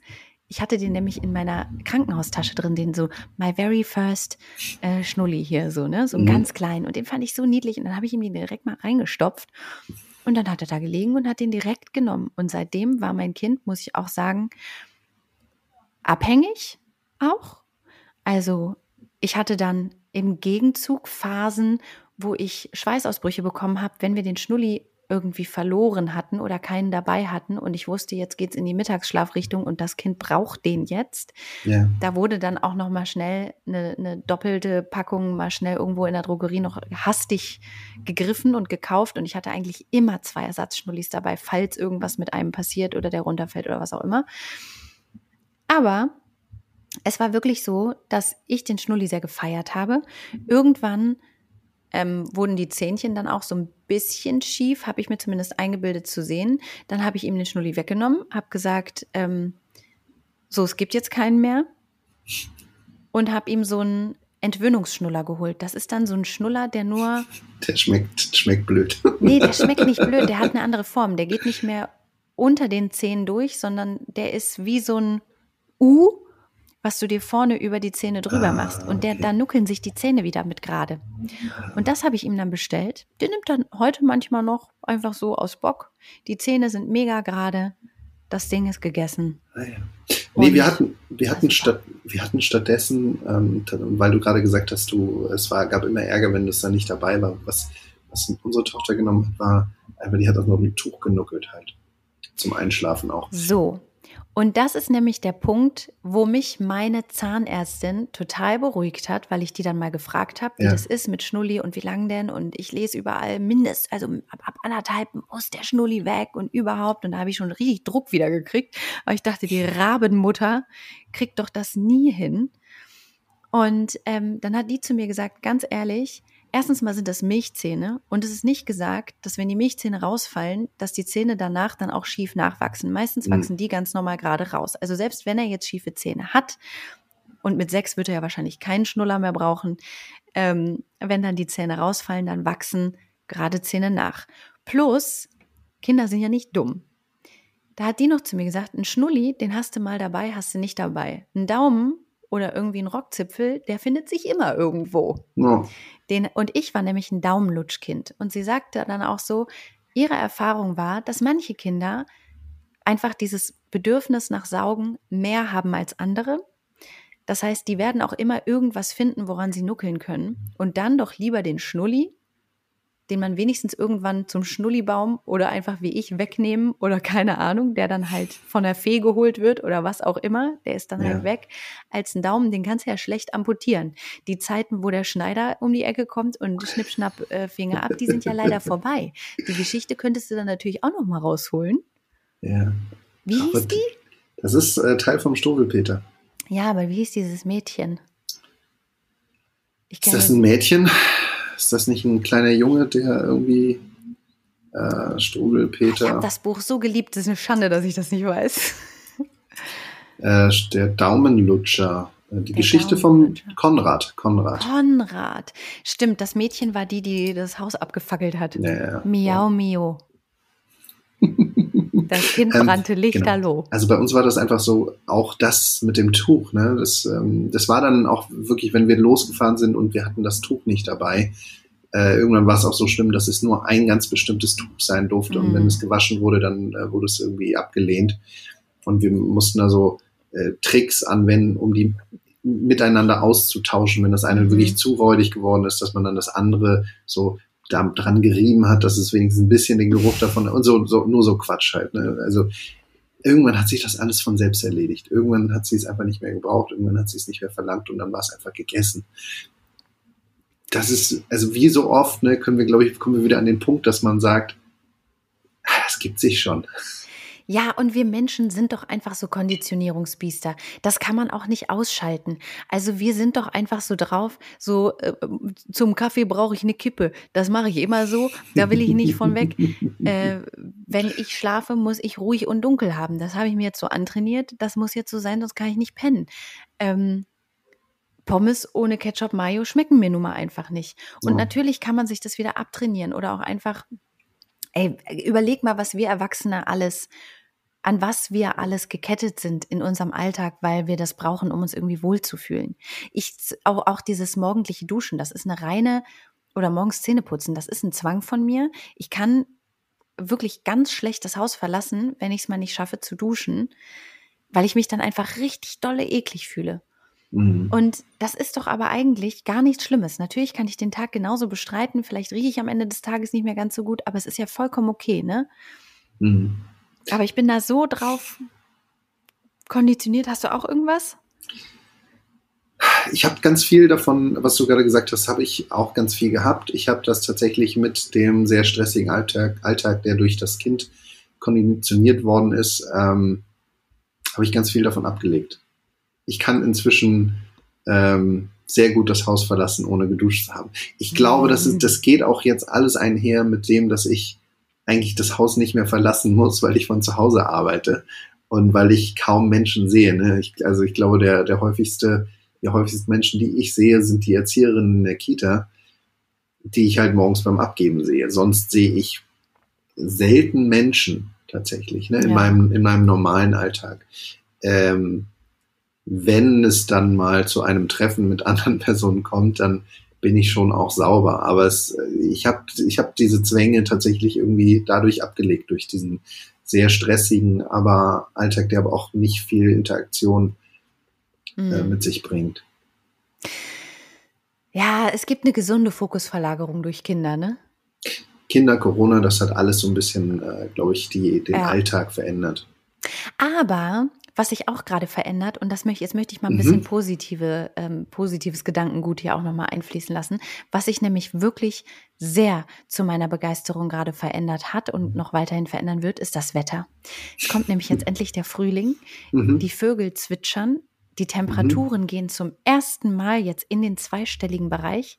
ich hatte den nämlich in meiner Krankenhaustasche drin, den so my very first äh, Schnulli hier, so, ne? So mhm. ganz klein. Und den fand ich so niedlich. Und dann habe ich ihm den direkt mal reingestopft. Und dann hat er da gelegen und hat den direkt genommen. Und seitdem war mein Kind, muss ich auch sagen, abhängig auch. Also ich hatte dann im Gegenzug Phasen, wo ich Schweißausbrüche bekommen habe, wenn wir den Schnulli irgendwie verloren hatten oder keinen dabei hatten und ich wusste, jetzt geht's in die Mittagsschlafrichtung und das Kind braucht den jetzt. Ja. Da wurde dann auch noch mal schnell eine, eine doppelte Packung mal schnell irgendwo in der Drogerie noch hastig gegriffen und gekauft und ich hatte eigentlich immer zwei Ersatzschnullis dabei, falls irgendwas mit einem passiert oder der runterfällt oder was auch immer. Aber es war wirklich so, dass ich den Schnulli sehr gefeiert habe. Irgendwann ähm, wurden die Zähnchen dann auch so ein bisschen schief, habe ich mir zumindest eingebildet zu sehen. Dann habe ich ihm den Schnulli weggenommen, habe gesagt, ähm, so, es gibt jetzt keinen mehr. Und habe ihm so einen Entwöhnungsschnuller geholt. Das ist dann so ein Schnuller, der nur. Der schmeckt, schmeckt blöd. Nee, der schmeckt nicht blöd, der hat eine andere Form. Der geht nicht mehr unter den Zähnen durch, sondern der ist wie so ein U, was du dir vorne über die Zähne drüber Ah, machst. Und der, okay. da nuckeln sich die Zähne wieder mit gerade. Und das habe ich ihm dann bestellt. Der nimmt dann heute manchmal noch einfach so aus Bock. Die Zähne sind mega gerade. Das Ding ist gegessen. Ah, ja. Nee, wir hatten, wir hatten statt, wir hatten stattdessen, ähm, weil du gerade gesagt hast, du, es war, gab immer Ärger, wenn das da nicht dabei war. Was, was unsere Tochter genommen hat, war, einfach, die hat das noch mit Tuch genuckelt halt. Zum Einschlafen auch. So. Und das ist nämlich der Punkt, wo mich meine Zahnärztin total beruhigt hat, weil ich die dann mal gefragt habe, wie Ja. das ist mit Schnulli und wie lang denn. Und ich lese überall mindest, also ab, ab anderthalb muss der Schnulli weg und überhaupt. Und da habe ich schon richtig Druck wieder gekriegt. Aber ich dachte, die Rabenmutter kriegt doch das nie hin. Und ähm, dann hat die zu mir gesagt, ganz ehrlich, erstens mal sind das Milchzähne und es ist nicht gesagt, dass wenn die Milchzähne rausfallen, dass die Zähne danach dann auch schief nachwachsen. Meistens Mhm. wachsen die ganz normal gerade raus. Also selbst wenn er jetzt schiefe Zähne hat und mit sechs wird er ja wahrscheinlich keinen Schnuller mehr brauchen, ähm, wenn dann die Zähne rausfallen, dann wachsen gerade Zähne nach. Plus, Kinder sind ja nicht dumm. Da hat die noch zu mir gesagt, ein Schnulli, den hast du mal dabei, hast du nicht dabei. Ein Daumen oder irgendwie ein Rockzipfel, der findet sich immer irgendwo. Oh, Den, und ich war nämlich ein Daumenlutschkind. Und sie sagte dann auch so, ihre Erfahrung war, dass manche Kinder einfach dieses Bedürfnis nach Saugen mehr haben als andere. Das heißt, die werden auch immer irgendwas finden, woran sie nuckeln können. Und dann doch lieber den Schnulli, den man wenigstens irgendwann zum Schnullibaum oder einfach wie ich wegnehmen oder keine Ahnung, der dann halt von der Fee geholt wird oder was auch immer, der ist dann Ja. halt weg. Als ein Daumen, den kannst du ja schlecht amputieren. Die Zeiten, wo der Schneider um die Ecke kommt und schnipp, schnapp, äh, Finger ab, die sind ja leider vorbei. Die Geschichte könntest du dann natürlich auch noch mal rausholen. ja. Wie Aber hieß die? Das ist äh, Teil vom Struwelpeter. Ja, aber wie hieß dieses Mädchen? Ist das ein Mädchen? Ist das nicht ein kleiner Junge, der irgendwie äh, ich habe das Buch so geliebt, das ist eine Schande, dass ich das nicht weiß. äh, der Daumenlutscher, äh, die Der Geschichte Daumenlutscher. Konrad. Konrad. Konrad. Stimmt, das Mädchen war die, die das Haus abgefackelt hat. Ja, ja. Miau, Mio. Das Kind Ähm, brannte lichterloh. Also bei uns war das einfach so, auch das mit dem Tuch, ne? Das, ähm, das war dann auch wirklich, wenn wir losgefahren sind und wir hatten das Tuch nicht dabei. Äh, irgendwann war es auch so schlimm, dass es nur ein ganz bestimmtes Tuch sein durfte und Mhm. wenn es gewaschen wurde, dann äh, wurde es irgendwie abgelehnt. Und wir mussten da so äh, Tricks anwenden, um die miteinander auszutauschen, wenn das eine Mhm. wirklich zu räudig geworden ist, dass man dann das andere so dran gerieben hat, dass es wenigstens ein bisschen den Geruch davon und so, so nur so Quatsch halt. Ne? Also irgendwann hat sich das alles von selbst erledigt. Irgendwann hat sie es einfach nicht mehr gebraucht, irgendwann hat sie es nicht mehr verlangt und dann war es einfach gegessen. Das ist, also wie so oft, ne, können wir, glaube ich, kommen wir wieder an den Punkt, dass man sagt, ah, das gibt sich schon. Ja, und wir Menschen sind doch einfach so Konditionierungsbiester. Das kann man auch nicht ausschalten. Also wir sind doch einfach so drauf, so äh, zum Kaffee brauche ich eine Kippe. Das mache ich immer so, da will ich nicht von weg. Äh, wenn ich schlafe, muss ich ruhig und dunkel haben. Das habe ich mir jetzt so antrainiert. Das muss jetzt so sein, sonst kann ich nicht pennen. Ähm, Pommes ohne Ketchup, Mayo schmecken mir nun mal einfach nicht. Und Ja. natürlich kann man sich das wieder abtrainieren oder auch einfach, ey, überleg mal, was wir Erwachsene alles, an was wir alles gekettet sind in unserem Alltag, weil wir das brauchen, um uns irgendwie wohlzufühlen. Ich, auch, auch dieses morgendliche Duschen, das ist eine reine, oder morgens Zähne putzen, das ist ein Zwang von mir. Ich kann wirklich ganz schlecht das Haus verlassen, wenn ich es mal nicht schaffe zu duschen, weil ich mich dann einfach richtig dolle eklig fühle. Mhm. Und das ist doch aber eigentlich gar nichts Schlimmes. Natürlich kann ich den Tag genauso bestreiten. Vielleicht rieche ich am Ende des Tages nicht mehr ganz so gut, aber es ist ja vollkommen okay, ne? Mhm. Aber ich bin da so drauf konditioniert. Hast du auch irgendwas? Ich habe ganz viel davon, was du gerade gesagt hast, habe ich auch ganz viel gehabt. Ich habe das tatsächlich mit dem sehr stressigen Alltag, Alltag der durch das Kind konditioniert worden ist, ähm, habe ich ganz viel davon abgelegt. Ich kann inzwischen ähm, sehr gut das Haus verlassen, ohne geduscht zu haben. Ich glaube, das, ist, das geht auch jetzt alles einher mit dem, dass ich eigentlich das Haus nicht mehr verlassen muss, weil ich von zu Hause arbeite und weil ich kaum Menschen sehe. Ne? Ich, also ich glaube, der, der häufigste, die häufigsten Menschen, die ich sehe, sind die Erzieherinnen in der Kita, die ich halt morgens beim Abgeben sehe. Sonst sehe ich selten Menschen tatsächlich, ne, in, ja. meinem, in meinem normalen Alltag. Ähm, wenn es dann mal zu einem Treffen mit anderen Personen kommt, dann bin ich schon auch sauber. Aber es, ich habe ich hab diese Zwänge tatsächlich irgendwie dadurch abgelegt, durch diesen sehr stressigen, aber Alltag, der aber auch nicht viel Interaktion äh, mhm. mit sich bringt. Ja, es gibt eine gesunde Fokusverlagerung durch Kinder, ne? Kinder, Corona, das hat alles so ein bisschen, äh, glaube ich, die, den ja. Alltag verändert. Aber was sich auch gerade verändert, und das möchte, jetzt möchte ich mal ein bisschen mhm. positive, ähm, positives Gedankengut hier auch nochmal einfließen lassen, was sich nämlich wirklich sehr zu meiner Begeisterung gerade verändert hat und noch weiterhin verändern wird, ist das Wetter. Es kommt nämlich jetzt endlich der Frühling, mhm. die Vögel zwitschern, die Temperaturen mhm. gehen zum ersten Mal jetzt in den zweistelligen Bereich.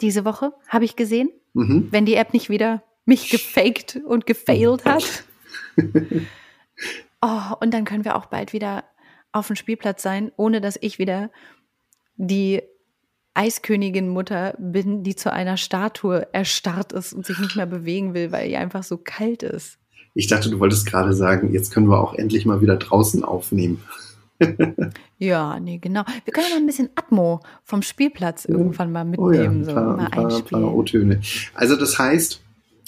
Diese Woche habe ich gesehen mhm. wenn die App nicht wieder mich gefaked und gefailt hat. oh, und dann können wir auch bald wieder auf dem Spielplatz sein, ohne dass ich wieder die Eiskönigin-Mutter bin, die zu einer Statue erstarrt ist und sich nicht mehr bewegen will, weil ihr einfach so kalt ist. Ich dachte, du wolltest gerade sagen, jetzt können wir auch endlich mal wieder draußen aufnehmen. ja, nee, genau. Wir können mal ein bisschen Atmo vom Spielplatz irgendwann mal mitnehmen. Oh ja, ein paar, so, mal ein paar, paar O-Töne. Also das heißt,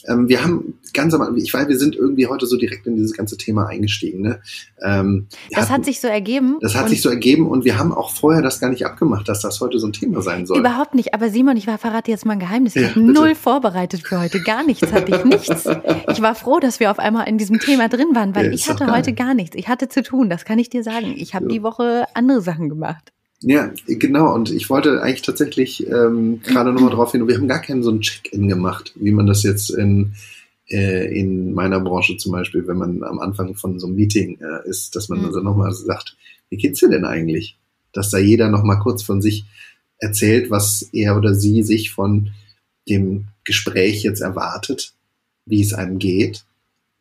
ähm, wir haben ganz am ich weiß, wir sind irgendwie heute so direkt in dieses ganze Thema eingestiegen. Ne? Ähm, das hatten, hat sich so ergeben. Das hat sich so ergeben und wir haben auch vorher das gar nicht abgemacht, dass das heute so ein Thema sein soll. Überhaupt nicht. Aber Simon, ich war, verrate jetzt mal ein Geheimnis. Ich ja, habe null vorbereitet für heute. Gar nichts hatte ich. Nichts. Ich war froh, dass wir auf einmal in diesem Thema drin waren, weil ja, ich hatte heute gar nichts. Ich hatte zu tun, das kann ich dir sagen. Ich habe ja. die Woche andere Sachen gemacht. Ja, genau. Und ich wollte eigentlich tatsächlich ähm, gerade nochmal drauf hin, wir haben gar keinen so einen Check-in gemacht, wie man das jetzt in, äh, in meiner Branche zum Beispiel, wenn man am Anfang von so einem Meeting äh, ist, dass man mhm. also nochmal sagt, wie geht's dir denn eigentlich? Dass da jeder nochmal kurz von sich erzählt, was er oder sie sich von dem Gespräch jetzt erwartet, wie es einem geht,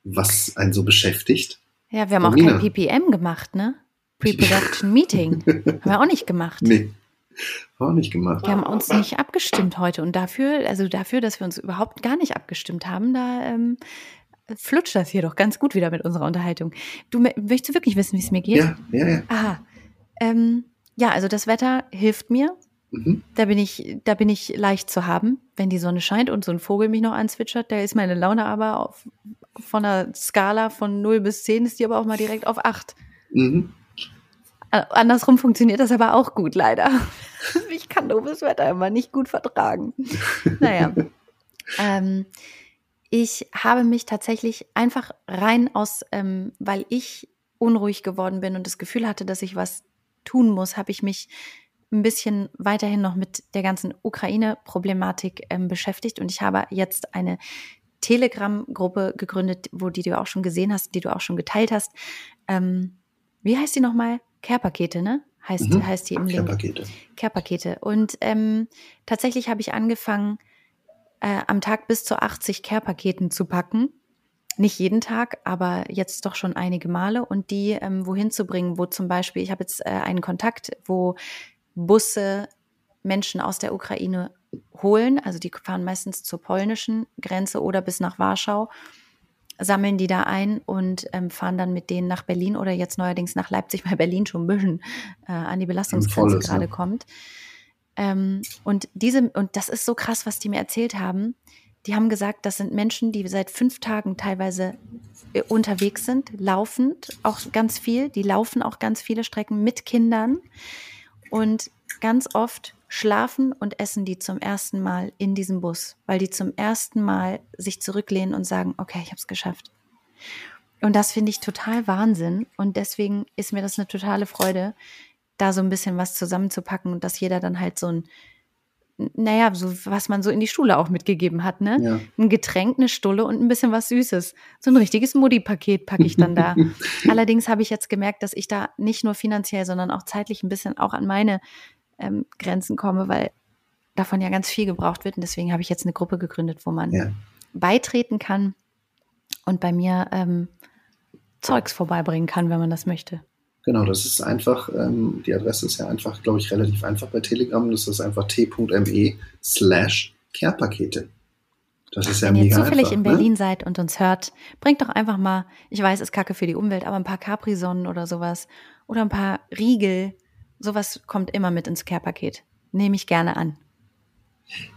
was einen so beschäftigt. Ja, wir haben auch kein PPM gemacht, ne? Pre-Production Meeting. haben wir auch nicht gemacht. Nee. Auch nicht gemacht. Wir haben uns nicht abgestimmt heute und dafür, also dafür, dass wir uns überhaupt gar nicht abgestimmt haben, da ähm, flutscht das hier doch ganz gut wieder mit unserer Unterhaltung. Du möchtest du wirklich wissen, wie es mir geht? Ja, ja, ja. Aha. Ähm, ja, also das Wetter hilft mir. Mhm. Da bin ich, da bin ich leicht zu haben, wenn die Sonne scheint und so ein Vogel mich noch anzwitschert. Da ist meine Laune aber auf, von einer Skala von 0 bis 10 ist die aber auch mal direkt auf 8. Mhm. Äh, andersrum funktioniert das aber auch gut, leider. Ich kann doofes Wetter immer nicht gut vertragen. Naja. ähm, ich habe mich tatsächlich einfach rein aus, ähm, weil ich unruhig geworden bin und das Gefühl hatte, dass ich was tun muss, habe ich mich ein bisschen weiterhin noch mit der ganzen Ukraine-Problematik ähm, beschäftigt und ich habe jetzt eine Telegram-Gruppe gegründet, wo die du auch schon gesehen hast, die du auch schon geteilt hast. Ähm, wie heißt die nochmal? Care-Pakete, ne? Heißt, mhm. heißt die im Link. Care-Pakete. Care-Pakete. Und ähm, tatsächlich habe ich angefangen, äh, am Tag bis zu 80 Care-Paketen zu packen. Nicht jeden Tag, aber jetzt doch schon einige Male und die ähm, wohin zu bringen, wo zum Beispiel, ich habe jetzt äh, einen Kontakt, wo Busse Menschen aus der Ukraine holen, also die fahren meistens zur polnischen Grenze oder bis nach Warschau sammeln die da ein und ähm, fahren dann mit denen nach Berlin oder jetzt neuerdings nach Leipzig, weil Berlin schon ein bisschen äh, an die Belastungsgrenze gerade ja. kommt. Ähm, und diese, und das ist so krass, was die mir erzählt haben. die haben gesagt, das sind Menschen, die seit fünf Tagen teilweise äh, unterwegs sind, laufend auch ganz viel. Die laufen auch ganz viele Strecken mit Kindern und ganz oft schlafen und essen die zum ersten Mal in diesem Bus, weil die zum ersten Mal sich zurücklehnen und sagen, okay, ich habe es geschafft. Und das finde ich total Wahnsinn. Und deswegen ist mir das eine totale Freude, da so ein bisschen was zusammenzupacken und dass jeder dann halt so ein, naja, so was man so in die Schule auch mitgegeben hat, ne? Ja. Ein Getränk, eine Stulle und ein bisschen was Süßes. So ein richtiges Mutti-Paket packe ich dann da. Allerdings habe ich jetzt gemerkt, dass ich da nicht nur finanziell, sondern auch zeitlich ein bisschen auch an meine ähm, Grenzen komme, weil davon ja ganz viel gebraucht wird. Und deswegen habe ich jetzt eine Gruppe gegründet, wo man ja. beitreten kann und bei mir ähm, Zeugs vorbeibringen kann, wenn man das möchte. Genau, das ist einfach, ähm, die Adresse ist ja einfach, glaube ich, relativ einfach bei Telegram. Das ist einfach t.me slash Care-Pakete. Das ist ja Wenn ihr zufällig einfach, in ne? Berlin ne? seid und uns hört, bringt doch einfach mal, ich weiß, es ist kacke für die Umwelt, aber ein paar Capri-Sonnen oder sowas oder ein paar Riegel sowas kommt immer mit ins Care-Paket. Nehme ich gerne an.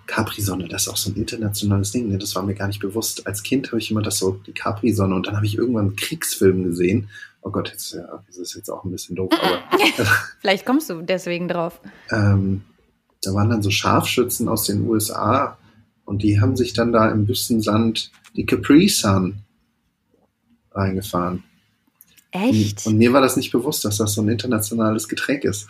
Capri-Sonne, das ist auch so ein internationales Ding, ne? das war mir gar nicht bewusst. Als Kind habe ich immer das so, die Capri-Sonne und dann habe ich irgendwann einen Kriegsfilm gesehen. Oh Gott, jetzt, ja, das ist jetzt auch ein bisschen doof, aber. Vielleicht kommst du deswegen drauf. Ähm, da waren dann so Scharfschützen aus den USA und die haben sich dann da im Wüstensand die Capri Sun reingefahren. Echt? Und, und, mir war das nicht bewusst, dass das so ein internationales Getränk ist.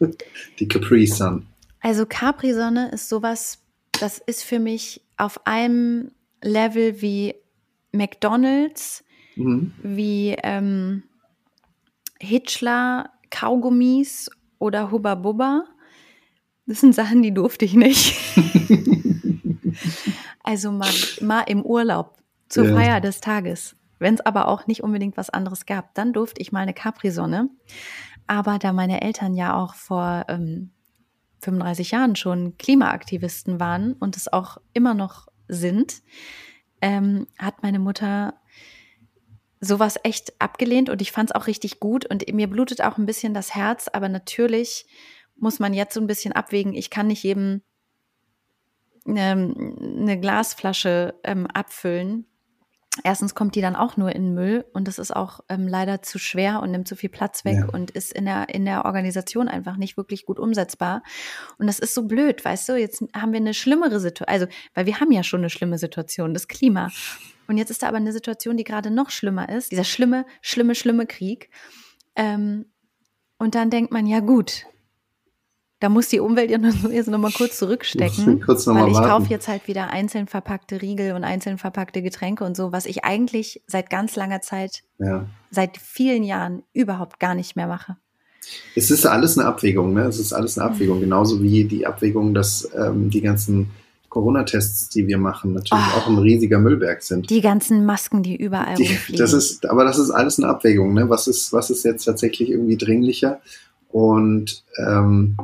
Die Capri Sun. Also Capri Sonne ist sowas, das ist für mich auf einem Level wie McDonald's, mhm. wie ähm, Hitchler, Kaugummis oder Hubba Bubba. Das sind Sachen, die durfte ich nicht. also mal, mal im Urlaub zur ja. Feier des Tages. Wenn es aber auch nicht unbedingt was anderes gab, dann durfte ich mal eine Capri-Sonne. Aber da meine Eltern ja auch vor ähm, 35 Jahren schon Klimaaktivisten waren und es auch immer noch sind, ähm, hat meine Mutter sowas echt abgelehnt und ich fand es auch richtig gut und mir blutet auch ein bisschen das Herz, aber natürlich muss man jetzt so ein bisschen abwägen. Ich kann nicht jedem ähm, eine Glasflasche ähm, abfüllen, Erstens kommt die dann auch nur in Müll und das ist auch ähm, leider zu schwer und nimmt zu viel Platz weg ja. und ist in der, in der Organisation einfach nicht wirklich gut umsetzbar. Und das ist so blöd, weißt du? Jetzt haben wir eine schlimmere Situation, also, weil wir haben ja schon eine schlimme Situation, das Klima. Und jetzt ist da aber eine Situation, die gerade noch schlimmer ist, dieser schlimme, schlimme, schlimme Krieg. Ähm, und dann denkt man, ja gut, da muss die Umwelt ja jetzt noch mal kurz zurückstecken, kurz noch weil ich kaufe jetzt halt wieder einzeln verpackte Riegel und einzeln verpackte Getränke und so, was ich eigentlich seit ganz langer Zeit, ja. seit vielen Jahren überhaupt gar nicht mehr mache. Es ist alles eine Abwägung, ne? Es ist alles eine Abwägung, genauso wie die Abwägung, dass ähm, die ganzen Corona-Tests, die wir machen, natürlich oh, auch ein riesiger Müllberg sind. Die ganzen Masken, die überall die, rumfliegen. Das ist, aber das ist alles eine Abwägung, ne? Was ist, was ist jetzt tatsächlich irgendwie dringlicher? Und ähm,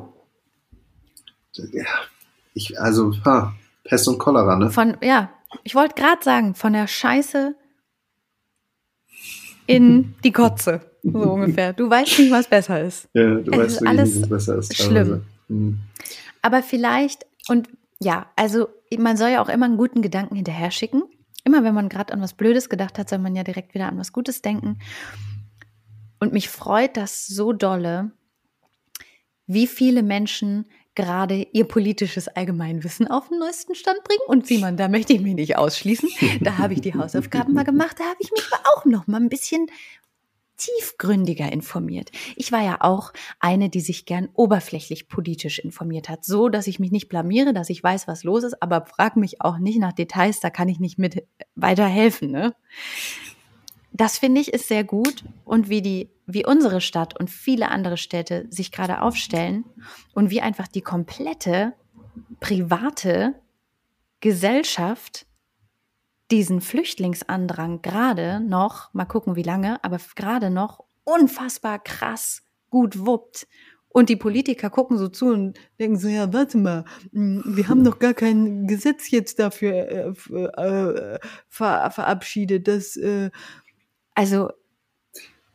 ja, ich, also, ha, Pest und Cholera, ne? Von, ja, ich wollte gerade sagen, von der Scheiße in die Kotze, so ungefähr. Du weißt nicht, was besser ist. Ja, du es weißt wirklich alles nicht, was besser ist. Schlimm. Hm. Aber vielleicht, und ja, also man soll ja auch immer einen guten Gedanken hinterher schicken. Immer wenn man gerade an was Blödes gedacht hat, soll man ja direkt wieder an was Gutes denken. Und mich freut das so dolle, wie viele Menschen gerade ihr politisches Allgemeinwissen auf den neuesten Stand bringen. Und Simon, da möchte ich mich nicht ausschließen. Da habe ich die Hausaufgaben mal gemacht. Da habe ich mich auch noch mal ein bisschen tiefgründiger informiert. Ich war ja auch eine, die sich gern oberflächlich politisch informiert hat, so dass ich mich nicht blamiere, dass ich weiß, was los ist, aber frag mich auch nicht nach Details, da kann ich nicht mit weiterhelfen. Ne? Das finde ich ist sehr gut und wie die wie unsere Stadt und viele andere Städte sich gerade aufstellen und wie einfach die komplette private Gesellschaft diesen Flüchtlingsandrang gerade noch, mal gucken wie lange, aber gerade noch unfassbar krass gut wuppt. Und die Politiker gucken so zu und denken so, ja, warte mal, hm, wir haben doch gar kein Gesetz jetzt dafür äh, äh, ver verabschiedet. Das, äh, also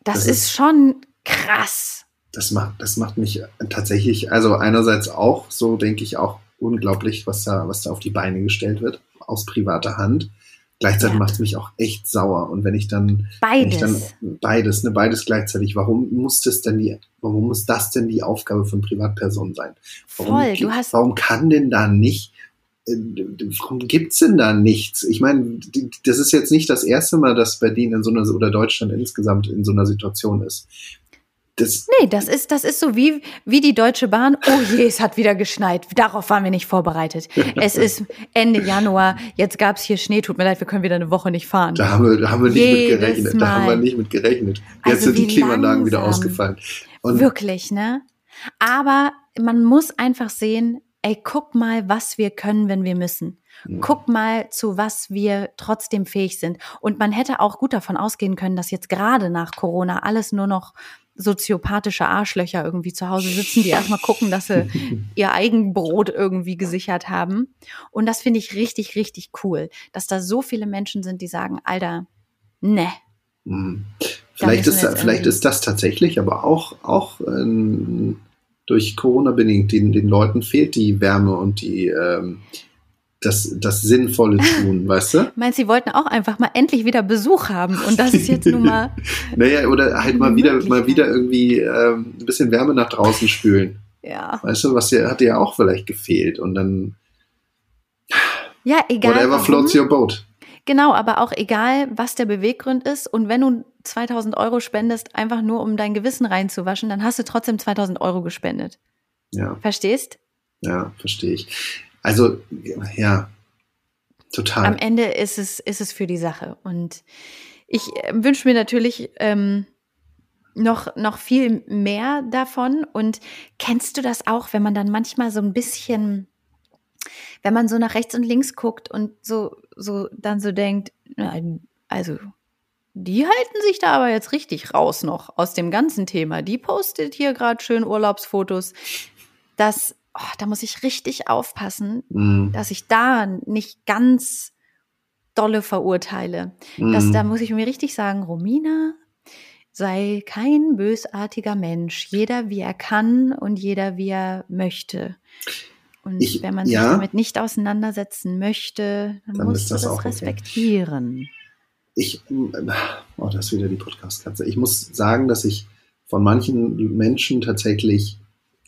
das, das ist, ist schon krass. Das macht, das macht mich tatsächlich, also einerseits auch, so denke ich auch unglaublich, was da, was da auf die Beine gestellt wird. aus privater Hand. Gleichzeitig Ja. macht es mich auch echt sauer. Und wenn ich dann, wenn Beides. ich dann beides, ne, beides gleichzeitig, warum muss das denn die, warum muss das denn die Aufgabe von Privatpersonen sein? Warum, Voll, du hast warum kann denn da nicht, warum gibt's denn da nichts? Ich meine, das ist jetzt nicht das erste Mal, dass Berlin in so einer, oder Deutschland insgesamt in so einer Situation ist. Das, Nee, das ist, das ist so wie, wie die Deutsche Bahn. Oh je, es hat wieder geschneit. Darauf waren wir nicht vorbereitet. Es ist Ende Januar. Jetzt gab's hier Schnee. Tut mir leid, wir können wieder eine Woche nicht fahren. Da haben wir, da haben wir nicht Jedes mit gerechnet. Da haben wir Mal. nicht mit gerechnet. Jetzt Also sind die Klimaanlagen wieder ausgefallen. Und Wirklich, ne? Aber man muss einfach sehen, ey, guck mal, was wir können, wenn wir müssen. Guck mal, zu was wir trotzdem fähig sind. Und man hätte auch gut davon ausgehen können, dass jetzt gerade nach Corona alles nur noch soziopathische Arschlöcher irgendwie zu Hause sitzen, die erstmal gucken, dass sie ihr Eigenbrot irgendwie gesichert haben. Und das finde ich richtig, richtig cool, dass da so viele Menschen sind, die sagen, Alter, ne, Mhm. Vielleicht, ist, vielleicht ist das tatsächlich, aber auch, auch ähm, durch Corona bedingt, den, den Leuten fehlt die Wärme und die, ähm, das, das sinnvolle Tun, weißt du? Meinst sie wollten auch einfach mal endlich wieder Besuch haben und das ist jetzt nun mal Naja, oder halt mal wieder, mal wieder irgendwie ähm, ein bisschen Wärme nach draußen spülen. ja Weißt du, was dir, hat dir ja auch vielleicht gefehlt. Und dann, ja egal whatever warum. floats your boat. Genau aber auch egal was der Beweggrund ist und wenn du 2000 Euro spendest einfach nur um dein Gewissen reinzuwaschen dann hast du trotzdem 2000 Euro gespendet Ja, verstehst ja, verstehe ich. Also, ja, total. am Ende ist es ist es für die Sache und ich äh, wünsche mir natürlich ähm, noch, noch viel mehr davon. Und kennst du das auch, wenn man dann manchmal so ein bisschen, wenn man so nach rechts und links guckt und so, so dann so denkt, also die halten sich da aber jetzt richtig raus noch aus dem ganzen Thema. Die postet hier gerade schön Urlaubsfotos. Das, oh, da muss ich richtig aufpassen, Mhm. dass ich da nicht ganz dolle verurteile. Das, Mhm. da muss ich mir richtig sagen, Romina, sei kein bösartiger Mensch. Jeder wie er kann und jeder wie er möchte. Und Ich- wenn man sich ja. damit nicht auseinandersetzen möchte, dann, Dann musst du das das auch okay. respektieren. ich, oh, das ist wieder die Podcast-Katze. Ich muss sagen, dass ich von manchen Menschen tatsächlich,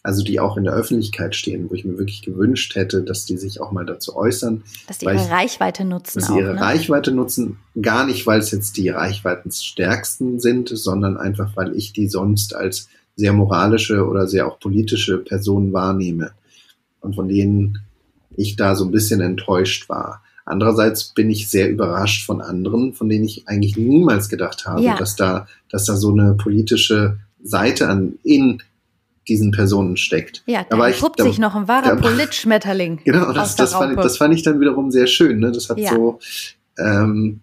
also die auch in der Öffentlichkeit stehen, wo ich mir wirklich gewünscht hätte, dass die sich auch mal dazu äußern, Dass die ihre ich- Reichweite nutzen dass sie ihre ne? Reichweite nutzen, gar nicht, weil es jetzt die reichweitenstärksten sind, sondern einfach, weil ich die sonst als sehr moralische oder sehr auch politische Personen wahrnehme und von denen ich da so ein bisschen enttäuscht war. Andererseits bin ich sehr überrascht von anderen, von denen ich eigentlich niemals gedacht habe, Ja. dass da, dass da so eine politische Seite an, in diesen Personen steckt. ja, Da ich- da- sich noch ein wahrer Politschmetterling. Genau, das, das, fand, das fand ich dann wiederum sehr schön. Ne? Das hat Ja. so, ähm,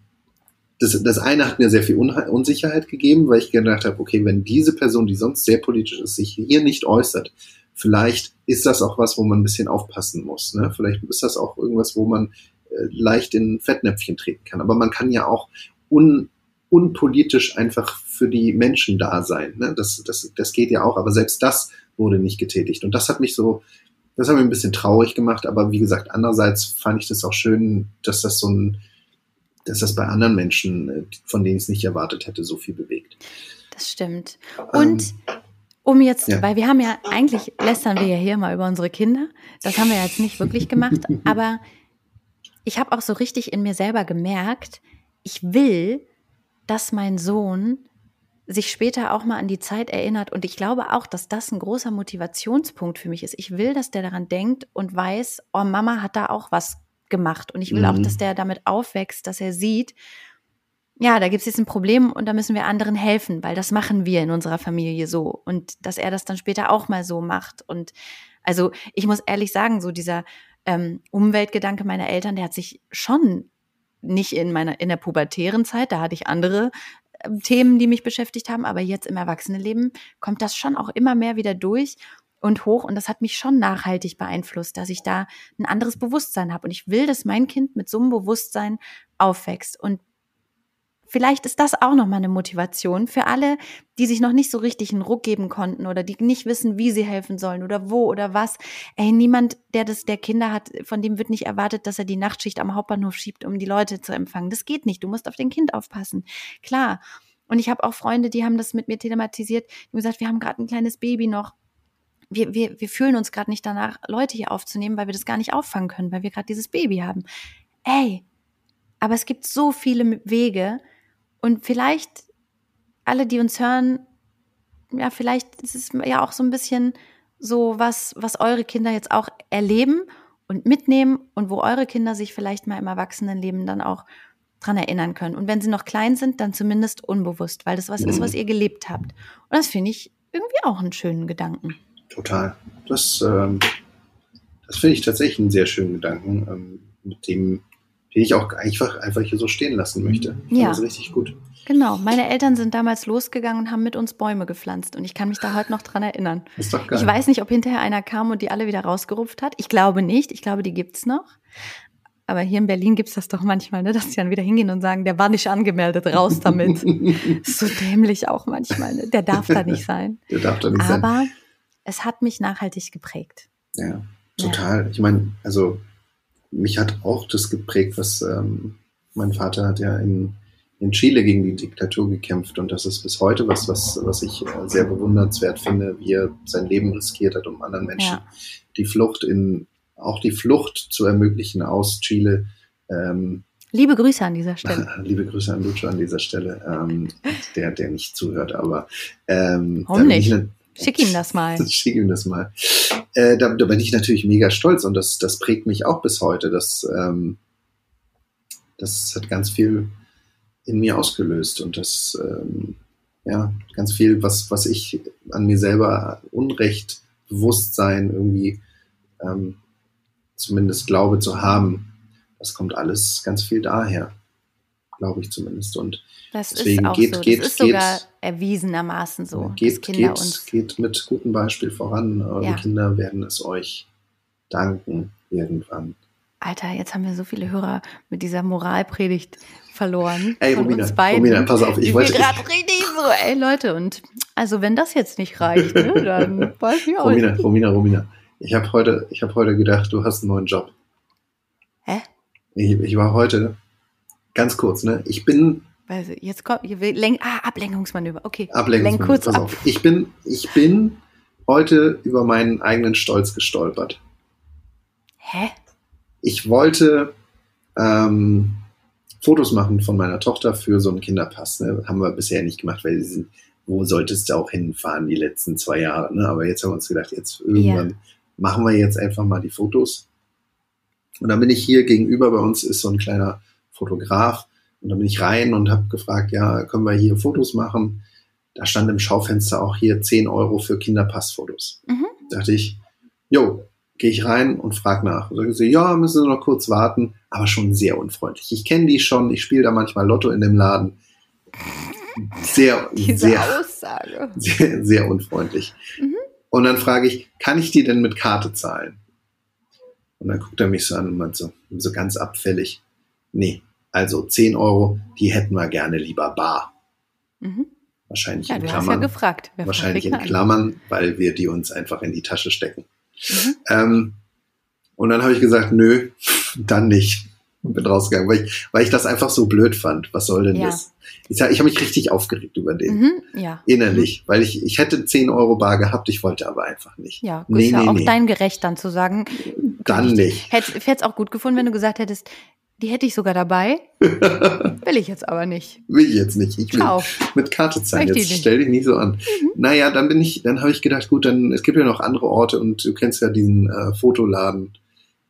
das, das eine hat mir sehr viel Unsicherheit gegeben, weil ich gedacht habe, okay, wenn diese Person, die sonst sehr politisch ist, sich hier nicht äußert, vielleicht ist das auch was, wo man ein bisschen aufpassen muss. Ne? Vielleicht ist das auch irgendwas, wo man äh, leicht in Fettnäpfchen treten kann. Aber man kann ja auch un, unpolitisch einfach für die Menschen da sein. Ne? Das, das, das geht ja auch, aber selbst das wurde nicht getätigt. Und das hat mich so, das hat mich ein bisschen traurig gemacht, aber wie gesagt, andererseits fand ich das auch schön, dass das so ein, dass das bei anderen Menschen, äh, von denen ich es nicht erwartet hätte, so viel bewegt. Das stimmt. Und Ähm, um jetzt, ja. weil wir haben ja, eigentlich lästern wir ja hier mal über unsere Kinder. Das haben wir jetzt nicht wirklich gemacht. aber ich habe auch so richtig in mir selber gemerkt, ich will, dass mein Sohn sich später auch mal an die Zeit erinnert. Und ich glaube auch, dass das ein großer Motivationspunkt für mich ist. Ich will, dass der daran denkt und weiß, oh, Mama hat da auch was gemacht. Und ich will auch, Mhm. dass der damit aufwächst, dass er sieht, ja, da gibt es jetzt ein Problem und da müssen wir anderen helfen, weil das machen wir in unserer Familie so. Und dass er das dann später auch mal so macht. Und also ich muss ehrlich sagen, so dieser ähm, Umweltgedanke meiner Eltern, der hat sich schon nicht in meiner in der pubertären Zeit, da hatte ich andere ähm, Themen, die mich beschäftigt haben, aber jetzt im Erwachsenenleben kommt das schon auch immer mehr wieder durch und hoch und das hat mich schon nachhaltig beeinflusst, dass ich da ein anderes Bewusstsein habe und ich will, dass mein Kind mit so einem Bewusstsein aufwächst und vielleicht ist das auch nochmal eine Motivation für alle, die sich noch nicht so richtig einen Ruck geben konnten oder die nicht wissen, wie sie helfen sollen oder wo oder was. Ey, niemand, der das, der Kinder hat, von dem wird nicht erwartet, dass er die Nachtschicht am Hauptbahnhof schiebt, um die Leute zu empfangen. Das geht nicht. Du musst auf dein Kind aufpassen. Klar. Und ich habe auch Freunde, die haben das mit mir thematisiert, die haben gesagt, wir haben gerade ein kleines Baby noch wir, wir, wir fühlen uns gerade nicht danach, Leute hier aufzunehmen, weil wir das gar nicht auffangen können, weil wir gerade dieses Baby haben. Ey, aber es gibt so viele Wege und vielleicht alle, die uns hören, ja, vielleicht ist es ja auch so ein bisschen so was, was eure Kinder jetzt auch erleben und mitnehmen und wo eure Kinder sich vielleicht mal im Erwachsenenleben dann auch dran erinnern können. Und wenn sie noch klein sind, dann zumindest unbewusst, weil das was ist, was ihr gelebt habt. Und das finde ich irgendwie auch einen schönen Gedanken. Total. Das, ähm, das finde ich tatsächlich einen sehr schönen Gedanken, ähm, mit dem den ich auch einfach, einfach hier so stehen lassen möchte. Ich ja. Das richtig gut. Genau. Meine Eltern sind damals losgegangen und haben mit uns Bäume gepflanzt. Und ich kann mich da heute noch dran erinnern. Ist doch geil. Ich weiß nicht, ob hinterher einer kam und die alle wieder rausgerupft hat. Ich glaube nicht. Ich glaube, die gibt's noch. Aber hier in Berlin gibt's das doch manchmal, ne, dass die dann wieder hingehen und sagen, der war nicht angemeldet, raus damit. so dämlich auch manchmal. Ne? Der darf da nicht sein. Der darf da nicht Aber sein. Aber es hat mich nachhaltig geprägt. Ja, total. Ja. Ich meine, also mich hat auch das geprägt, was ähm, mein Vater hat ja in, in Chile gegen die Diktatur gekämpft und das ist bis heute was, was, was ich äh, sehr bewundernswert finde, wie er sein Leben riskiert hat, um anderen Menschen Ja. die Flucht in, auch die Flucht zu ermöglichen aus Chile. Ähm, Liebe Grüße an dieser Stelle. liebe Grüße an Lucho an dieser Stelle, ähm, der, der nicht zuhört, aber ähm, Warum da bin nicht? ich ne- Schick ihm das mal. Schick ihm das mal. Äh, da, da bin ich natürlich mega stolz und das, das prägt mich auch bis heute. Das, ähm, das hat ganz viel in mir ausgelöst und das, ähm, ja, ganz viel, was, was ich an mir selber Unrecht, Bewusstsein irgendwie ähm, zumindest glaube zu haben, das kommt alles ganz viel daher. Glaube ich zumindest. Und Das Deswegen ist auch geht- so. geht- das ist sogar geht- erwiesenermaßen so, geht, geht, geht mit gutem Beispiel voran. Eure Ja. Kinder werden es euch danken irgendwann. Alter, jetzt haben wir so viele Hörer mit dieser Moralpredigt verloren. Ey, von Romina, uns beiden. Romina, pass auf, ich wollte- gerade richtig so, ey Leute, und also wenn das jetzt nicht reicht, ne, dann weiß ich auch Romina, nicht. Romina, Romina. Ich habe heute, ich hab heute gedacht, du hast einen neuen Job. Hä? Ich, ich war heute, ganz kurz, ne? Ich bin Also, jetzt kommt, Lenk, ah, Ablenkungsmanöver, okay. Ablenkung. Lenk kurz pass ab. auf. Ich bin, ich bin heute über meinen eigenen Stolz gestolpert. Hä? Ich wollte ähm, Fotos machen von meiner Tochter für so einen Kinderpass. Ne? Haben wir bisher nicht gemacht, weil sie sind, wo solltest du auch hinfahren die letzten zwei Jahre? Ne? Aber jetzt haben wir uns gedacht, jetzt irgendwann machen wir jetzt einfach mal die Fotos. Und dann bin ich hier gegenüber bei uns ist so ein kleiner Fotograf und dann bin ich rein und habe gefragt, ja, können wir hier Fotos machen? Da stand im Schaufenster auch hier 10 Euro für Kinderpassfotos. Mhm. Dachte ich, jo, gehe ich rein und frag nach. Sagen sie, ja, müssen Sie noch kurz warten, aber schon sehr unfreundlich. Ich kenne die schon, ich spiele da manchmal Lotto in dem Laden. Sehr, Diese sehr, Aussage. sehr, sehr unfreundlich. Mhm. Und dann frage ich, kann ich die denn mit Karte zahlen? Und dann guckt er mich so an und meint so, so ganz abfällig, nee, also 10 Euro, die hätten wir gerne lieber bar. Mhm. Wahrscheinlich Ja, in hast ja Klammern. gefragt. Wer wahrscheinlich in Klammern, weil wir die uns einfach in die Tasche stecken. Mhm. Ähm, und dann habe ich gesagt, nö, dann nicht. Und bin rausgegangen, weil ich, weil ich das einfach so blöd fand. Was soll denn Ja. das? Ich, ich habe mich richtig aufgeregt über den. Mhm. Ja. Innerlich, weil ich, ich hätte 10 Euro bar gehabt, ich wollte aber einfach nicht. Ja, Nee, ist ja nee, auch nee. dein Gerecht dann zu sagen. Dann nicht. Hätte es auch gut gefunden, wenn du gesagt hättest, die hätte ich sogar dabei. Will ich jetzt aber nicht. Will ich jetzt nicht. Ich will Ciao. mit Karte zahlen. Möchte Jetzt stell dich nicht so an. Naja, dann bin ich, dann habe ich gedacht, gut, dann es gibt ja noch andere Orte und du kennst ja diesen äh, Fotoladen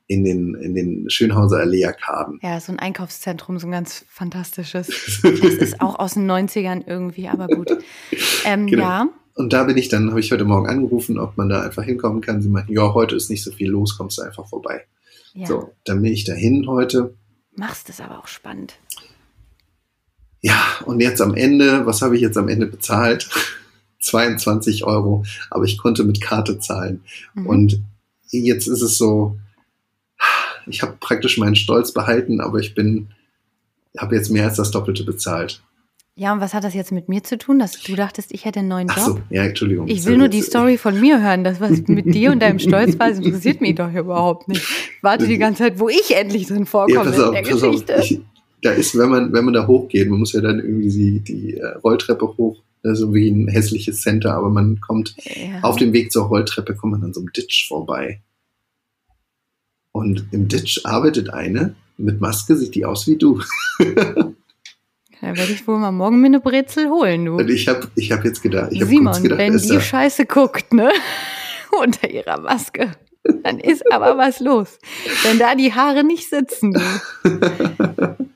in den in den Schönhauser Allee-Arkaden. Ja, so ein Einkaufszentrum, so ein ganz fantastisches. Das ist auch aus den 90ern irgendwie, aber gut. Ähm, Genau. Ja, Und da bin ich dann, habe ich heute Morgen angerufen, ob man da einfach hinkommen kann. Sie meinten, ja, heute ist nicht so viel los, kommst du einfach vorbei. ja. So, dann bin ich dahin heute. Machst es aber auch spannend. Ja, und jetzt am Ende, was habe ich jetzt am Ende bezahlt? 22 Euro, aber ich konnte mit Karte zahlen. Mhm. Und jetzt ist es so, ich habe praktisch meinen Stolz behalten, aber ich bin, habe jetzt mehr als das Doppelte bezahlt. Ja, und was hat das jetzt mit mir zu tun, dass du dachtest, ich hätte einen neuen Job? Ach so, ja, Entschuldigung. Ich will nur die Story von mir hören. Das, was mit dir und deinem Stolz war, interessiert mich doch überhaupt nicht. Ich warte die ganze Zeit, wo ich endlich drin Ja, vorkomme pass auf, in der pass auf. Geschichte. Ich, da ist, wenn man, wenn man da hochgeht, man muss ja dann irgendwie die, die äh, Rolltreppe hoch, also wie ein hässliches Center, aber man kommt ja. auf dem Weg zur Rolltreppe, kommt man an so einem Ditch vorbei. Und im Ditch arbeitet eine mit Maske, sieht die aus wie du. Da werde ich wohl mal morgen mir eine Brezel holen, du. Und ich habe ich hab jetzt gedacht, ich habe Simon, kurz gedacht, wenn die da, Scheiße guckt, ne? Unter ihrer Maske, dann ist aber was los. Wenn da die Haare nicht sitzen, du.